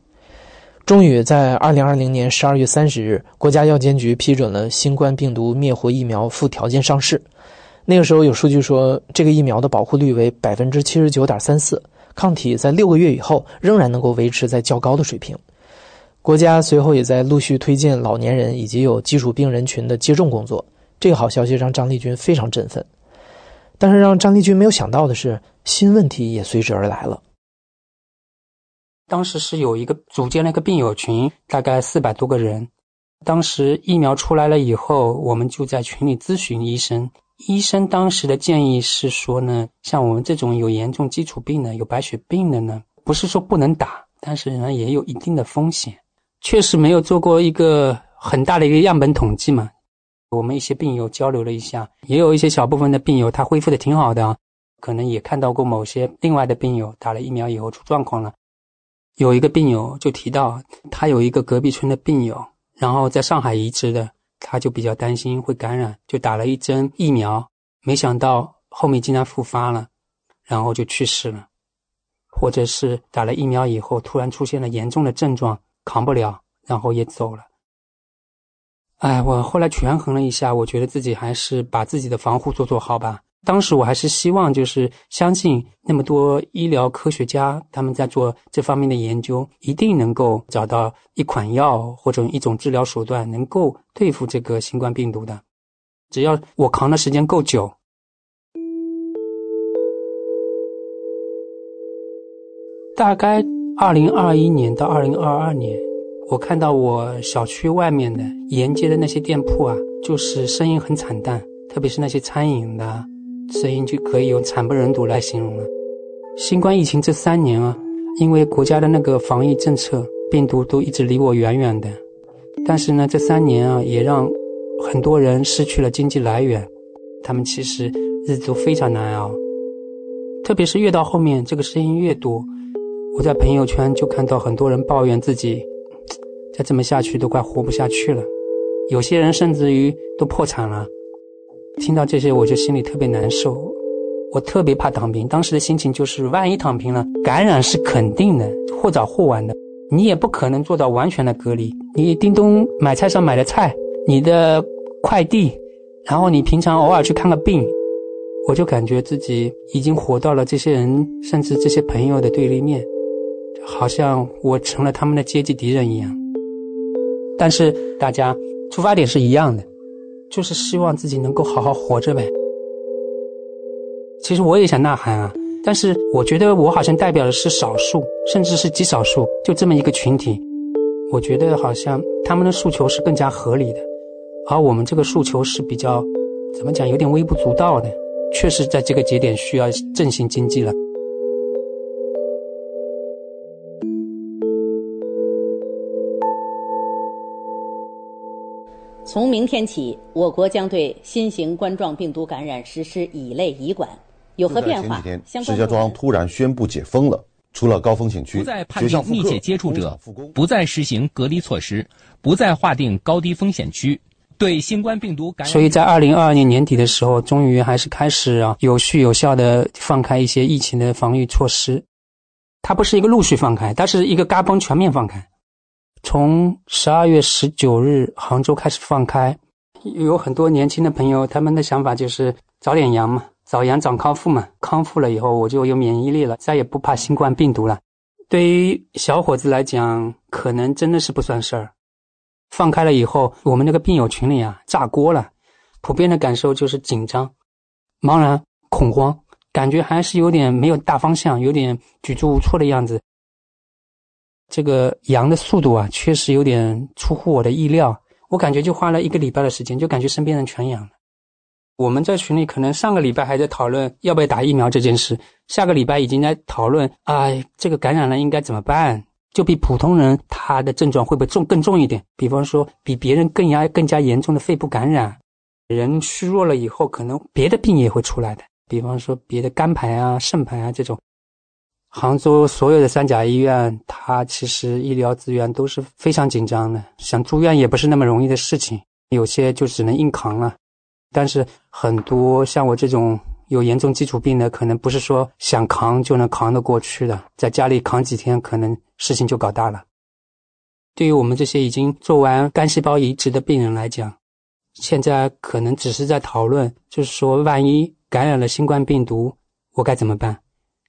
终于在二零二零年十二月三十日，国家药监局批准了新冠病毒灭活疫苗附条件上市。那个时候有数据说，这个疫苗的保护率为百分之七十九点三四，抗体在六个月以后仍然能够维持在较高的水平。国家随后也在陆续推进老年人以及有基础病人群的接种工作。这个好消息让张立军非常振奋，但是让张立军没有想到的是，新问题也随之而来了。当时是有一个组建了一个病友群，大概四百多个人。当时疫苗出来了以后，我们就在群里咨询医生。医生当时的建议是说呢，像我们这种有严重基础病的、有白血病的呢，不是说不能打，但是呢也有一定的风险。确实没有做过一个很大的一个样本统计嘛。我们一些病友交流了一下，也有一些小部分的病友他恢复的挺好的，可能也看到过某些另外的病友打了疫苗以后出状况了。有一个病友就提到，他有一个隔壁村的病友，然后在上海移植的，他就比较担心会感染，就打了一针疫苗，没想到后面竟然复发了，然后就去世了，或者是打了疫苗以后突然出现了严重的症状，扛不了，然后也走了。哎，我后来权衡了一下，我觉得自己还是把自己的防护做做好吧。当时我还是希望，就是相信那么多医疗科学家他们在做这方面的研究，一定能够找到一款药或者一种治疗手段，能够对付这个新冠病毒的。只要我扛的时间够久，大概二零二一年到二零二二年，我看到我小区外面的沿街的那些店铺啊，就是生意很惨淡，特别是那些餐饮的。声音就可以用惨不忍睹来形容了。新冠疫情这三年啊，因为国家的那个防疫政策，病毒都一直离我远远的。但是呢，这三年啊，也让很多人失去了经济来源，他们其实日子都非常难熬。特别是越到后面，这个声音越多，我在朋友圈就看到很多人抱怨自己，再这么下去都快活不下去了。有些人甚至于都破产了。听到这些，我就心里特别难受。我特别怕躺平，当时的心情就是：万一躺平了，感染是肯定的，或早或晚的。你也不可能做到完全的隔离。你叮咚买菜上买的菜，你的快递，然后你平常偶尔去看个病，我就感觉自己已经活到了这些人，甚至这些朋友的对立面，好像我成了他们的阶级敌人一样。但是大家出发点是一样的。就是希望自己能够好好活着呗。其实我也想呐喊啊，但是我觉得我好像代表的是少数，甚至是极少数，就这么一个群体。我觉得好像他们的诉求是更加合理的，而我们这个诉求是比较，怎么讲，有点微不足道的。确实在这个节点需要振兴经济了。从明天起，我国将对新型冠状病毒感染实施乙类乙管，有何变化？前几天，石家庄突然宣布解封了，除了高风险区，不再判定密切接触者，不再实行隔离措施，不再划定高低风险区，对新冠病毒感染。所以在二零二二年年底的时候，终于还是开始啊，有序有效的放开一些疫情的防御措施。它不是一个陆续放开，它是一个嘎嘣全面放开。从十二月十九日杭州开始放开，有很多年轻的朋友，他们的想法就是早点阳嘛，早阳早康复嘛，康复了以后我就有免疫力了，再也不怕新冠病毒了。对于小伙子来讲，可能真的是不算事儿。放开了以后，我们那个病友群里啊，炸锅了，普遍的感受就是紧张、茫然、恐慌，感觉还是有点没有大方向，有点举足无措的样子。这个阳的速度啊，确实有点出乎我的意料。我感觉就花了一个礼拜的时间，就感觉身边人全阳了。我们在群里可能上个礼拜还在讨论要不要打疫苗这件事，下个礼拜已经在讨论哎，这个感染了应该怎么办？就比普通人他的症状会不会重更重一点？比方说比别人更加更加严重的肺部感染，人虚弱了以后，可能别的病也会出来的，比方说别的肝排啊、肾排啊这种。杭州所有的三甲医院，它其实医疗资源都是非常紧张的，想住院也不是那么容易的事情，有些就只能硬扛了。但是很多像我这种有严重基础病的，可能不是说想扛就能扛得过去的，在家里扛几天，可能事情就搞大了。对于我们这些已经做完干细胞移植的病人来讲，现在可能只是在讨论，就是说万一感染了新冠病毒，我该怎么办？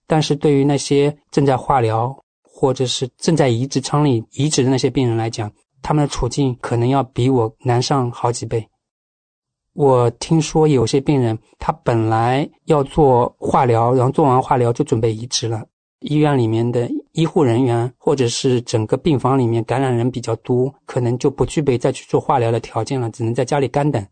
但是对于那些正在化疗或者是正在移植舱里移植的那些病人来讲，他们的处境可能要比我难上好几倍。我听说有些病人他本来要做化疗，然后做完化疗就准备移植了，医院里面的医护人员或者是整个病房里面感染人比较多，可能就不具备再去做化疗的条件了，只能在家里干等。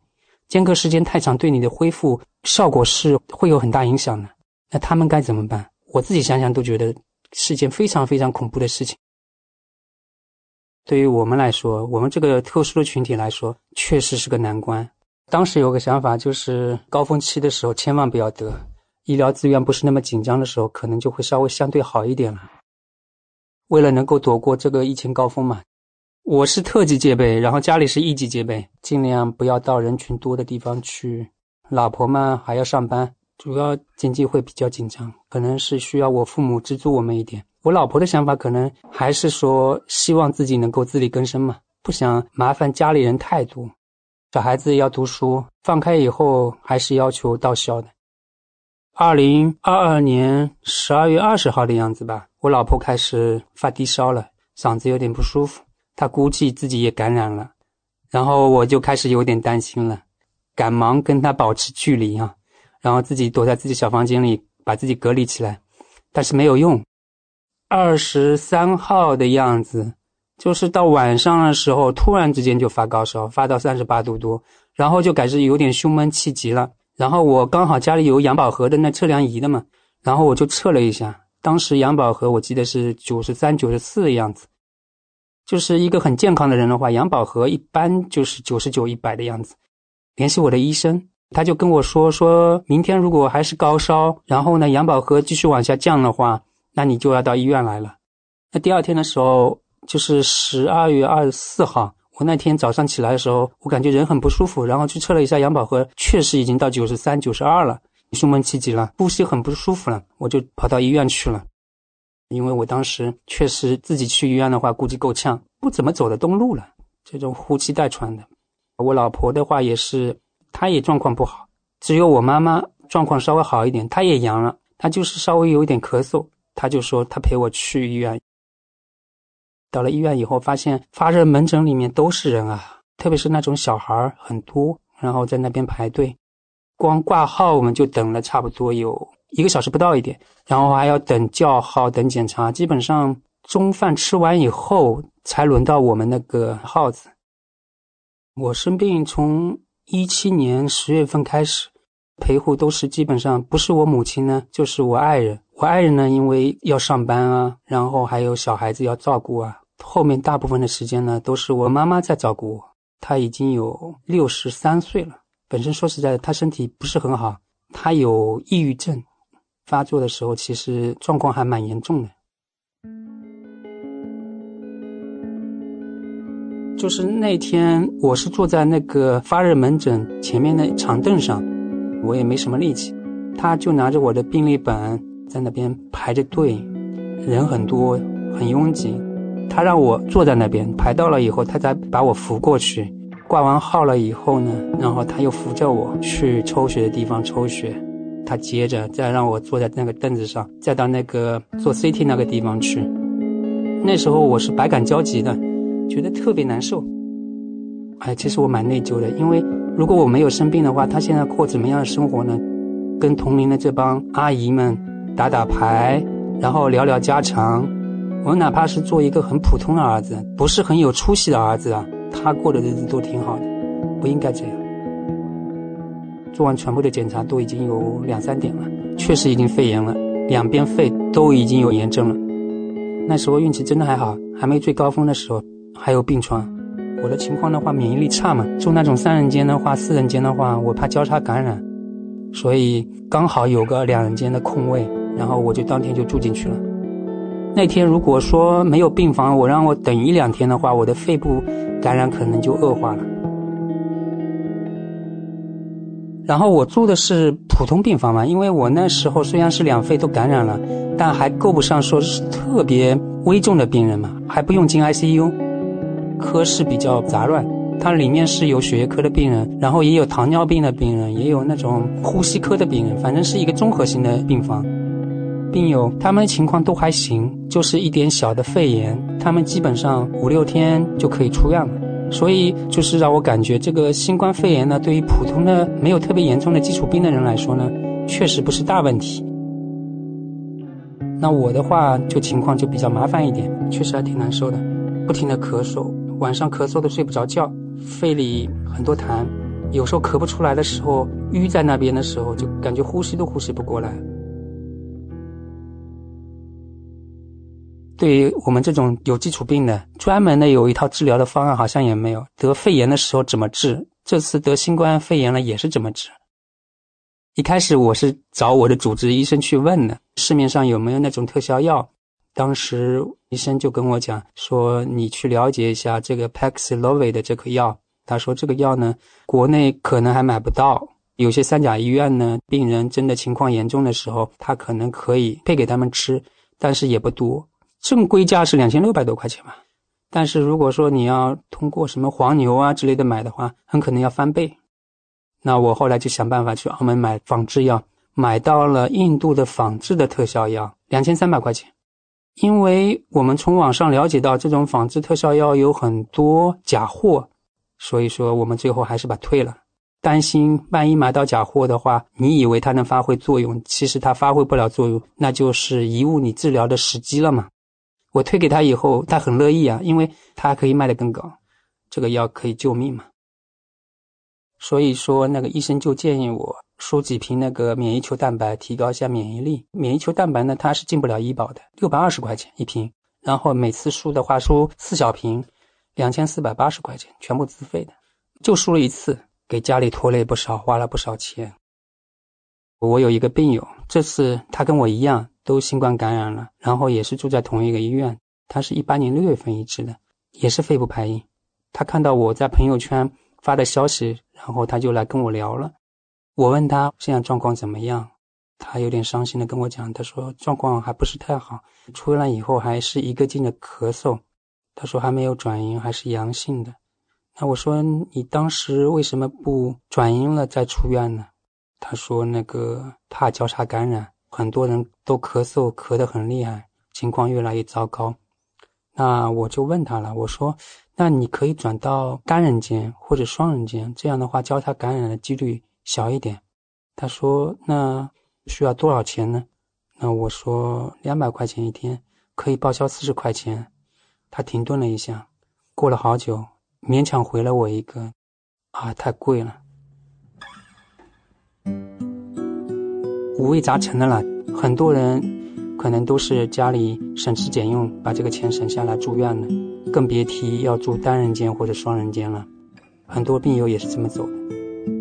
间隔时间太长，对你的恢复效果是会有很大影响的。那他们该怎么办？我自己想想都觉得是件非常非常恐怖的事情。对于我们来说，我们这个特殊的群体来说，确实是个难关。当时有个想法，就是高峰期的时候千万不要得，医疗资源不是那么紧张的时候，可能就会稍微相对好一点了。为了能够躲过这个疫情高峰嘛，我是特级戒备，然后家里是一级戒备，尽量不要到人群多的地方去。老婆嘛还要上班。主要经济会比较紧张，可能是需要我父母资助我们一点。我老婆的想法可能还是说，希望自己能够自力更生嘛，不想麻烦家里人太多。小孩子要读书，放开以后还是要求到校的。二零二二年十二月二十号的样子吧，我老婆开始发低烧了，嗓子有点不舒服，她估计自己也感染了，然后我就开始有点担心了，赶忙跟她保持距离啊，然后自己躲在自己小房间里把自己隔离起来，但是没有用。二十三号的样子，就是到晚上的时候，突然之间就发高烧，发到三十八度多，然后就开始有点胸闷气急了。然后我刚好家里有氧宝和的那测量仪的嘛，然后我就测了一下，当时氧宝和我记得是九十三、九十四的样子，就是一个很健康的人的话，氧宝和一般就是九十九、一百的样子。联系我的医生，他就跟我说，说明天如果还是高烧，然后呢氧饱和继续往下降的话，那你就要到医院来了。那第二天的时候，就是十二月二十四号。我那天早上起来的时候，我感觉人很不舒服，然后去测了一下氧饱和，确实已经到九十三、九十二了，胸闷气急了，呼吸很不舒服了，我就跑到医院去了。因为我当时确实自己去医院的话，估计够呛，不怎么走得动路了，这种呼气带喘的。我老婆的话也是，她也状况不好，只有我妈妈状况稍微好一点，她也阳了，她就是稍微有一点咳嗽，她就说她陪我去医院。到了医院以后，发现发热门诊里面都是人啊，特别是那种小孩很多，然后在那边排队，光挂号我们就等了差不多有一个小时不到一点，然后还要等叫号、等检查，基本上中饭吃完以后才轮到我们那个号子。我生病从一七年十月份开始，陪护都是基本上不是我母亲呢，就是我爱人。我爱人呢，因为要上班啊，然后还有小孩子要照顾啊，后面大部分的时间呢，都是我妈妈在照顾我。她已经有六十三岁了，本身说实在的，她身体不是很好，她有抑郁症，发作的时候其实状况还蛮严重的。就是那天，我是坐在那个发热门诊前面的长凳上，我也没什么力气，他就拿着我的病历本。在那边排着队，人很多，很拥挤。他让我坐在那边排到了以后，他才把我扶过去。挂完号了以后呢，然后他又扶着我去抽血的地方抽血。他接着再让我坐在那个凳子上，再到那个做 CT 那个地方去。那时候我是百感交集的，觉得特别难受。哎，其实我蛮内疚的，因为如果我没有生病的话，他现在过怎么样的生活呢？跟同龄的这帮阿姨们。打打牌，然后聊聊家常。我哪怕是做一个很普通的儿子，不是很有出息的儿子啊，他过的日子都挺好的，不应该这样。做完全部的检查，都已经有两三点了，确实已经肺炎了，两边肺都已经有炎症了。那时候运气真的还好，还没最高峰的时候，还有病床。我的情况的话，免疫力差嘛，住那种三人间的话，四人间的话，我怕交叉感染，所以刚好有个两人间的空位。然后我就当天就住进去了。那天如果说没有病房，我让我等一两天的话，我的肺部感染可能就恶化了。然后我住的是普通病房嘛，因为我那时候虽然是两肺都感染了，但还够不上说是特别危重的病人嘛，还不用进 ICU。科室比较杂乱，它里面是有血液科的病人，然后也有糖尿病的病人，也有那种呼吸科的病人，反正是一个综合性的病房。病友他们情况都还行，就是一点小的肺炎，他们基本上五六天就可以出院了。所以就是让我感觉这个新冠肺炎呢，对于普通的没有特别严重的基础病的人来说呢，确实不是大问题。那我的话就情况就比较麻烦一点，确实还挺难受的，不停的咳嗽，晚上咳嗽的睡不着觉，肺里很多痰，有时候咳不出来的时候，淤在那边的时候，就感觉呼吸都呼吸不过来。对于我们这种有基础病的，专门的有一套治疗的方案好像也没有。得肺炎的时候怎么治？这次得新冠肺炎了也是怎么治？一开始我是找我的主治医生去问的，市面上有没有那种特效药？当时医生就跟我讲说，你去了解一下这个 Paxlovid 的这颗药。他说这个药呢，国内可能还买不到，有些三甲医院呢，病人真的情况严重的时候，他可能可以配给他们吃，但是也不多。正规价是两千六百多块钱吧，但是如果说你要通过什么黄牛啊之类的买的话，很可能要翻倍。那我后来就想办法去澳门买仿制药，买到了印度的仿制的特效药，两千三百块钱。因为我们从网上了解到这种仿制特效药有很多假货，所以说我们最后还是把退了。担心万一买到假货的话，你以为它能发挥作用，其实它发挥不了作用，那就是贻误你治疗的时机了嘛。我推给他以后，他很乐意啊，因为他可以卖得更高，这个药可以救命嘛。所以说，那个医生就建议我输几瓶那个免疫球蛋白，提高一下免疫力。免疫球蛋白呢，它是进不了医保的，六百二十块钱一瓶，然后每次输的话输四小瓶，两千四百八十块钱，全部自费的，就输了一次，给家里拖累不少，花了不少钱。我有一个病友，这次他跟我一样。都新冠感染了，然后也是住在同一个医院。他是一八年六月份移植的，也是肺部排异。他看到我在朋友圈发的消息，然后他就来跟我聊了。我问他现在状况怎么样，他有点伤心的跟我讲，他说状况还不是太好，出院以后还是一个劲的咳嗽。他说还没有转阴，还是阳性的。那我说你当时为什么不转阴了再出院呢？他说那个怕交叉感染。很多人都咳嗽，咳得很厉害，情况越来越糟糕。那我就问他了，我说：“那你可以转到单人间或者双人间，这样的话交叉感染的几率小一点。”他说：“那需要多少钱呢？”那我说：“两百块钱一天，可以报销四十块钱。”他停顿了一下，过了好久，勉强回了我一个：“啊，太贵了。”五味杂陈的了，很多人可能都是家里省吃俭用把这个钱省下来住院的，更别提要住单人间或者双人间了。很多病友也是这么走的。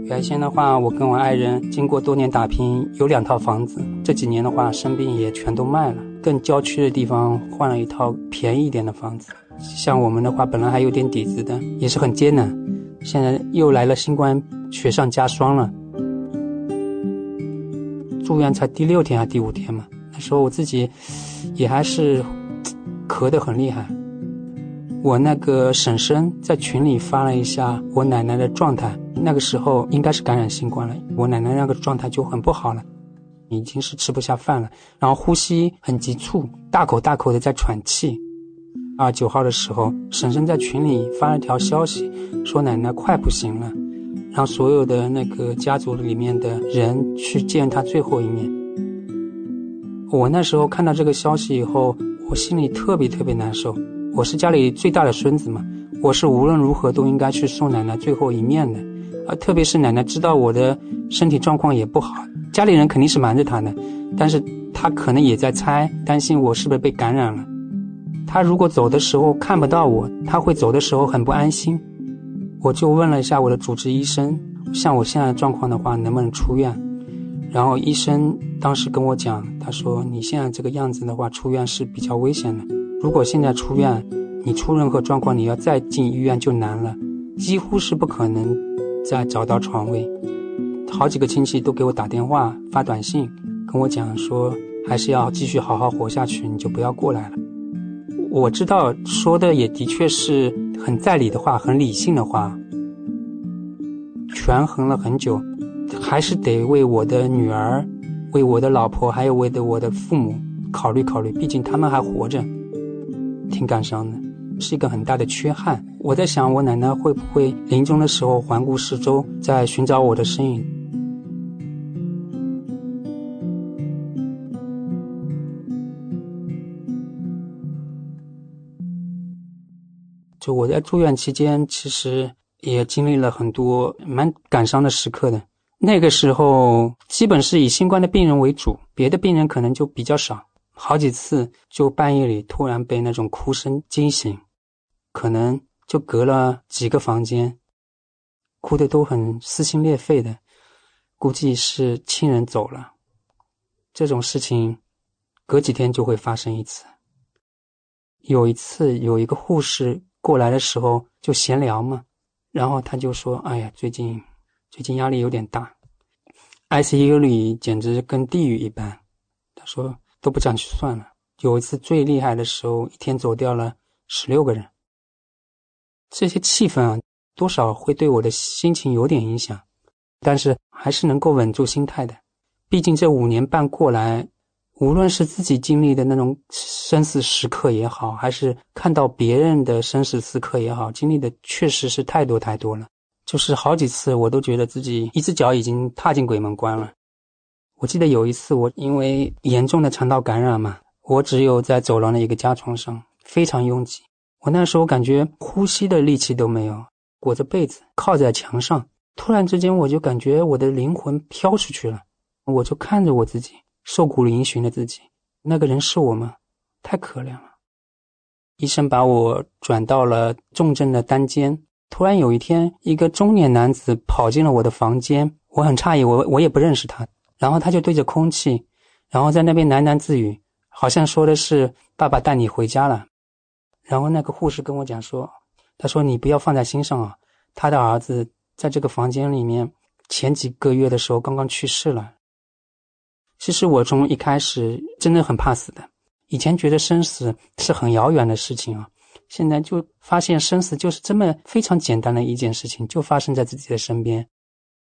原先的话，我跟我爱人经过多年打拼，有两套房子。这几年的话，生病也全都卖了，更郊区的地方换了一套便宜一点的房子。像我们的话，本来还有点底子的，也是很艰难。现在又来了新冠，雪上加霜了。住院才第六天还第五天嘛？那时候我自己也还是咳得很厉害。我那个婶婶在群里发了一下我奶奶的状态，那个时候应该是感染新冠了。我奶奶那个状态就很不好了，已经是吃不下饭了，然后呼吸很急促，大口大口的在喘气。二九号的时候，婶婶在群里发了条消息，说奶奶快不行了。让所有的那个家族里面的人去见他最后一面。我那时候看到这个消息以后，我心里特别特别难受。我是家里最大的孙子嘛，我是无论如何都应该去送奶奶最后一面的。啊，特别是奶奶知道我的身体状况也不好，家里人肯定是瞒着她的，但是她可能也在猜，担心我是不是被感染了。她如果走的时候看不到我，她会走的时候很不安心。我就问了一下我的主治医生，像我现在状况的话，能不能出院？然后医生当时跟我讲，他说你现在这个样子的话，出院是比较危险的。如果现在出院，你出任何状况，你要再进医院就难了，几乎是不可能再找到床位。好几个亲戚都给我打电话、发短信，跟我讲说，还是要继续好好活下去，你就不要过来了。我知道说的也的确是。很在理的话，很理性的话，权衡了很久，还是得为我的女儿、为我的老婆，还有为的我的父母考虑考虑。毕竟他们还活着，挺感伤的，是一个很大的缺憾。我在想，我奶奶会不会临终的时候环顾四周，在寻找我的身影？就我在住院期间，其实也经历了很多蛮感伤的时刻的。那个时候，基本是以新冠的病人为主，别的病人可能就比较少。好几次就半夜里突然被那种哭声惊醒，可能就隔了几个房间，哭的都很撕心裂肺的，估计是亲人走了。这种事情，隔几天就会发生一次。有一次，有一个护士。过来的时候就闲聊嘛，然后他就说：“哎呀，最近最近压力有点大，ICU 里简直跟地狱一般。”他说都不想去算了。有一次最厉害的时候，一天走掉了十六个人。这些气氛啊，多少会对我的心情有点影响，但是还是能够稳住心态的。毕竟这五年半过来，无论是自己经历的那种生死时刻也好，还是看到别人的生死时刻也好，经历的确实是太多太多了。就是好几次，我都觉得自己一只脚已经踏进鬼门关了。我记得有一次，我因为严重的肠道感染嘛，我只有在走廊的一个加床上，非常拥挤。我那时候感觉呼吸的力气都没有，裹着被子靠在墙上。突然之间，我就感觉我的灵魂飘出去了。我就看着我自己瘦骨嶙峋的自己，那个人是我吗？太可怜了。医生把我转到了重症的单间。突然有一天，一个中年男子跑进了我的房间，我很诧异，我我也不认识他。然后他就对着空气，然后在那边喃喃自语，好像说的是“爸爸带你回家了”。然后那个护士跟我讲说：“他说你不要放在心上啊，他的儿子在这个房间里面前几个月的时候刚刚去世了。”其实我从一开始真的很怕死的，以前觉得生死是很遥远的事情啊，现在就发现生死就是这么非常简单的一件事情，就发生在自己的身边。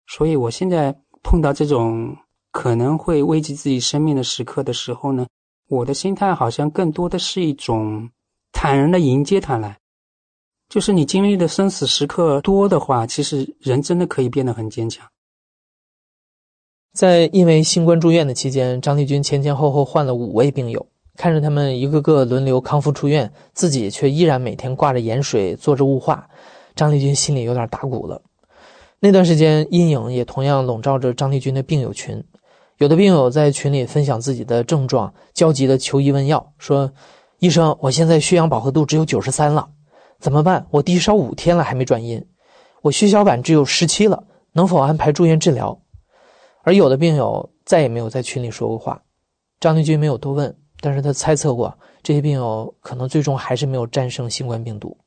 所以我现在碰到这种。可能会危及自己生命的时刻的时候呢，我的心态好像更多的是一种坦然的迎接它来。就是你经历的生死时刻多的话，其实人真的可以变得很坚强。在因为新冠住院的期间，张丽君前前后后换了五位病友，看着他们一个个轮流康复出院，自己却依然每天挂着盐水做着雾化，张丽君心里有点打鼓了。那段时间，阴影也同样笼罩着张丽君的病友群。有的病友在群里分享自己的症状，焦急的求医问药，说：“医生，我现在血氧饱和度只有九十三了，怎么办？我低烧五天了还没转阴，我血小板只有十七了，能否安排住院治疗？”而有的病友再也没有在群里说过话。张立军没有多问，但是他猜测过这些病友可能最终还是没有战胜新冠病毒。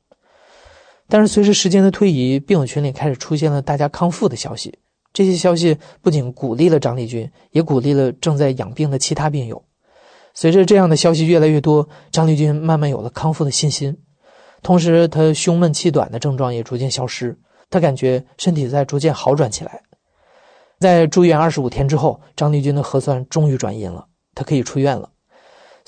但是随着时间的推移，病友群里开始出现了大家康复的消息。这些消息不仅鼓励了张丽君，也鼓励了正在养病的其他病友。随着这样的消息越来越多，张丽君慢慢有了康复的信心。同时，她胸闷气短的症状也逐渐消失，她感觉身体在逐渐好转起来。在住院二十五天之后，张丽君的核酸终于转阴了，她可以出院了。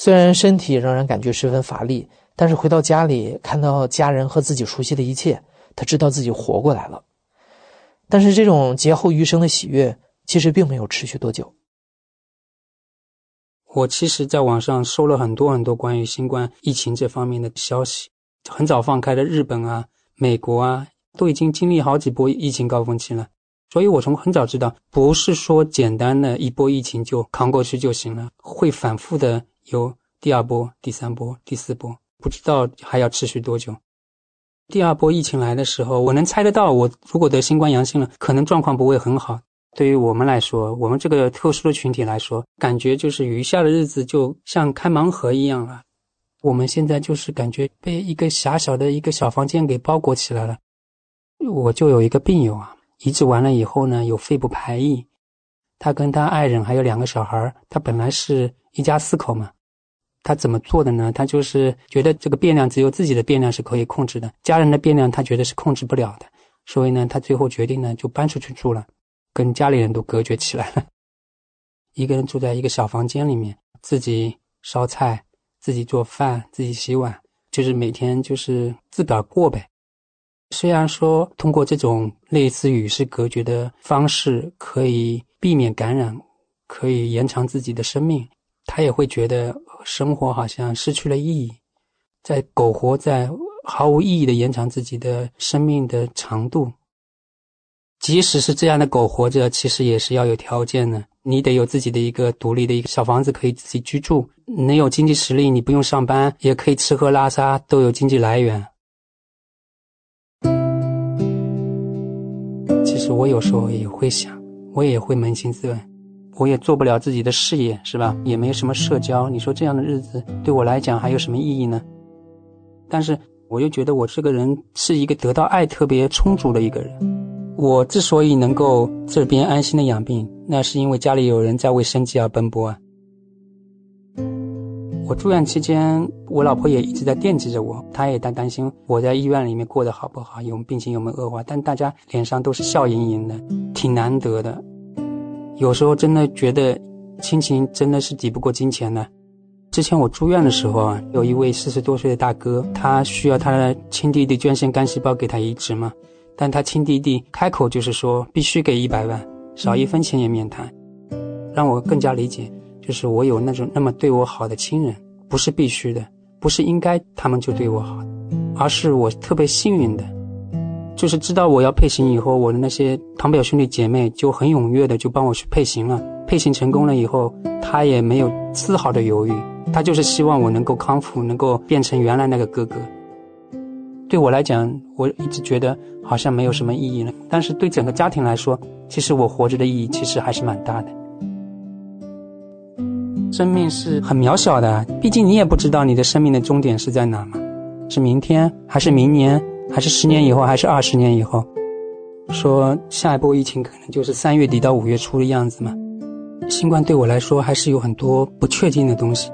虽然身体仍然感觉十分乏力，但是回到家里看到家人和自己熟悉的一切，他知道自己活过来了。但是这种劫后余生的喜悦，其实并没有持续多久。我其实在网上收了很多很多关于新冠疫情这方面的消息，很早放开的日本啊、美国啊，都已经经历好几波疫情高峰期了。所以我从很早知道，不是说简单的一波疫情就扛过去就行了，会反复的有第二波、第三波、第四波，不知道还要持续多久。第二波疫情来的时候，我能猜得到，我如果得新冠阳性了，可能状况不会很好。对于我们来说，我们这个特殊的群体来说，感觉就是余下的日子就像开盲盒一样了。我们现在就是感觉被一个狭小的一个小房间给包裹起来了。我就有一个病友啊，移植完了以后呢，有肺部排异，他跟他爱人还有两个小孩，他本来是一家四口嘛。他怎么做的呢？他就是觉得这个变量只有自己的变量是可以控制的，家人的变量他觉得是控制不了的，所以呢，他最后决定呢就搬出去住了，跟家里人都隔绝起来了，一个人住在一个小房间里面，自己烧菜，自己做饭，自己洗碗，就是每天就是自个儿过呗。虽然说通过这种类似与世隔绝的方式可以避免感染，可以延长自己的生命。他也会觉得生活好像失去了意义，在苟活在毫无意义的延长自己的生命的长度。即使是这样的苟活着，其实也是要有条件的。你得有自己的一个独立的一个小房子，可以自己居住。能有经济实力，你不用上班，也可以吃喝拉撒都有经济来源。其实我有时候也会想，我也会扪心自问。我也做不了自己的事业，是吧？也没什么社交。你说这样的日子对我来讲还有什么意义呢？但是我又觉得我这个人是一个得到爱特别充足的一个人。我之所以能够这边安心的养病，那是因为家里有人在为生计而奔波啊。我住院期间，我老婆也一直在惦记着我，她也在担心我在医院里面过得好不好，有病情有没有恶化。但大家脸上都是笑盈盈的，挺难得的。有时候真的觉得亲情真的是抵不过金钱的。之前我住院的时候啊，有一位四十多岁的大哥，他需要他的亲弟弟捐献干细胞给他移植嘛，但他亲弟弟开口就是说必须给一百万，少一分钱也免谈，让我更加理解。就是我有那种那么对我好的亲人，不是必须的，不是应该他们就对我好，而是我特别幸运的，就是知道我要配型以后，我的那些堂表兄弟姐妹就很踊跃的就帮我去配型了。配型成功了以后，他也没有丝毫的犹豫，他就是希望我能够康复，能够变成原来那个哥哥。对我来讲，我一直觉得好像没有什么意义了，但是对整个家庭来说，其实我活着的意义其实还是蛮大的。生命是很渺小的，毕竟你也不知道你的生命的终点是在哪嘛，是明天，还是明年，还是十年以后，还是二十年以后？说下一波疫情可能就是三月底到五月初的样子嘛。新冠对我来说还是有很多不确定的东西，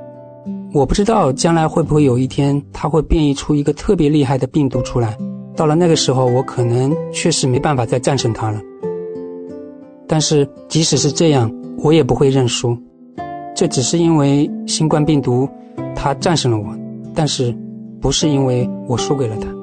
我不知道将来会不会有一天它会变异出一个特别厉害的病毒出来，到了那个时候，我可能确实没办法再战胜它了。但是即使是这样，我也不会认输。这只是因为新冠病毒，它战胜了我，但是不是因为我输给了它。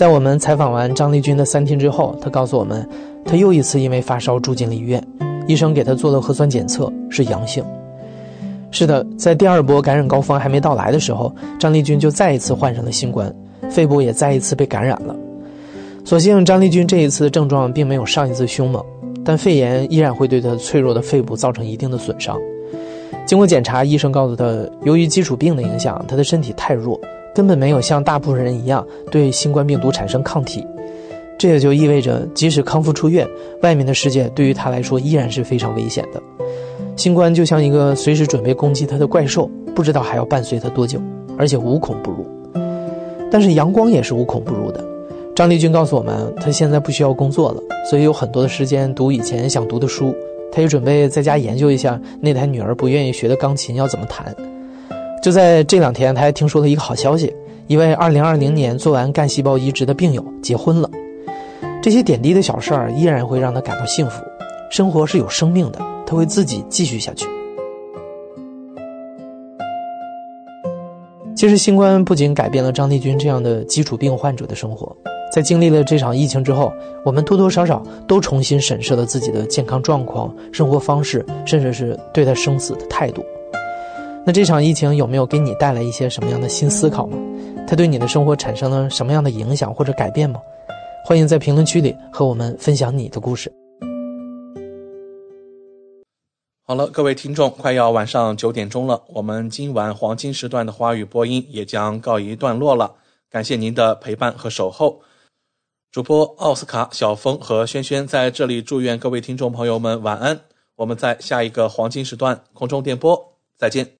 在我们采访完张丽君的三天之后，他告诉我们，他又一次因为发烧住进了医院，医生给他做了核酸检测是阳性。是的，在第二波感染高峰还没到来的时候，张丽君就再一次患上了新冠，肺部也再一次被感染了。所幸张丽君这一次的症状并没有上一次凶猛，但肺炎依然会对她脆弱的肺部造成一定的损伤。经过检查，医生告诉她，由于基础病的影响，她的身体太弱，根本没有像大部分人一样对新冠病毒产生抗体。这也就意味着，即使康复出院，外面的世界对于他来说依然是非常危险的。新冠就像一个随时准备攻击他的怪兽，不知道还要伴随他多久，而且无孔不入。但是阳光也是无孔不入的。张丽君告诉我们，她现在不需要工作了，所以有很多的时间读以前想读的书。她也准备在家研究一下那台女儿不愿意学的钢琴要怎么弹。就在这两天，他还听说了一个好消息：一位2020年做完干细胞移植的病友结婚了。这些点滴的小事儿依然会让他感到幸福。生活是有生命的，他会自己继续下去。其实，新冠不仅改变了张丽君这样的基础病患者的生活。在经历了这场疫情之后，我们多多少少都重新审视了自己的健康状况、生活方式，甚至是对待生死的态度。那这场疫情有没有给你带来一些什么样的新思考吗？它对你的生活产生了什么样的影响或者改变吗？欢迎在评论区里和我们分享你的故事。好了，各位听众，快要晚上九点钟了，我们今晚黄金时段的华语播音也将告一段落了。感谢您的陪伴和守候。主播奥斯卡、小峰和轩轩在这里祝愿各位听众朋友们晚安。我们在下一个黄金时段空中电波再见。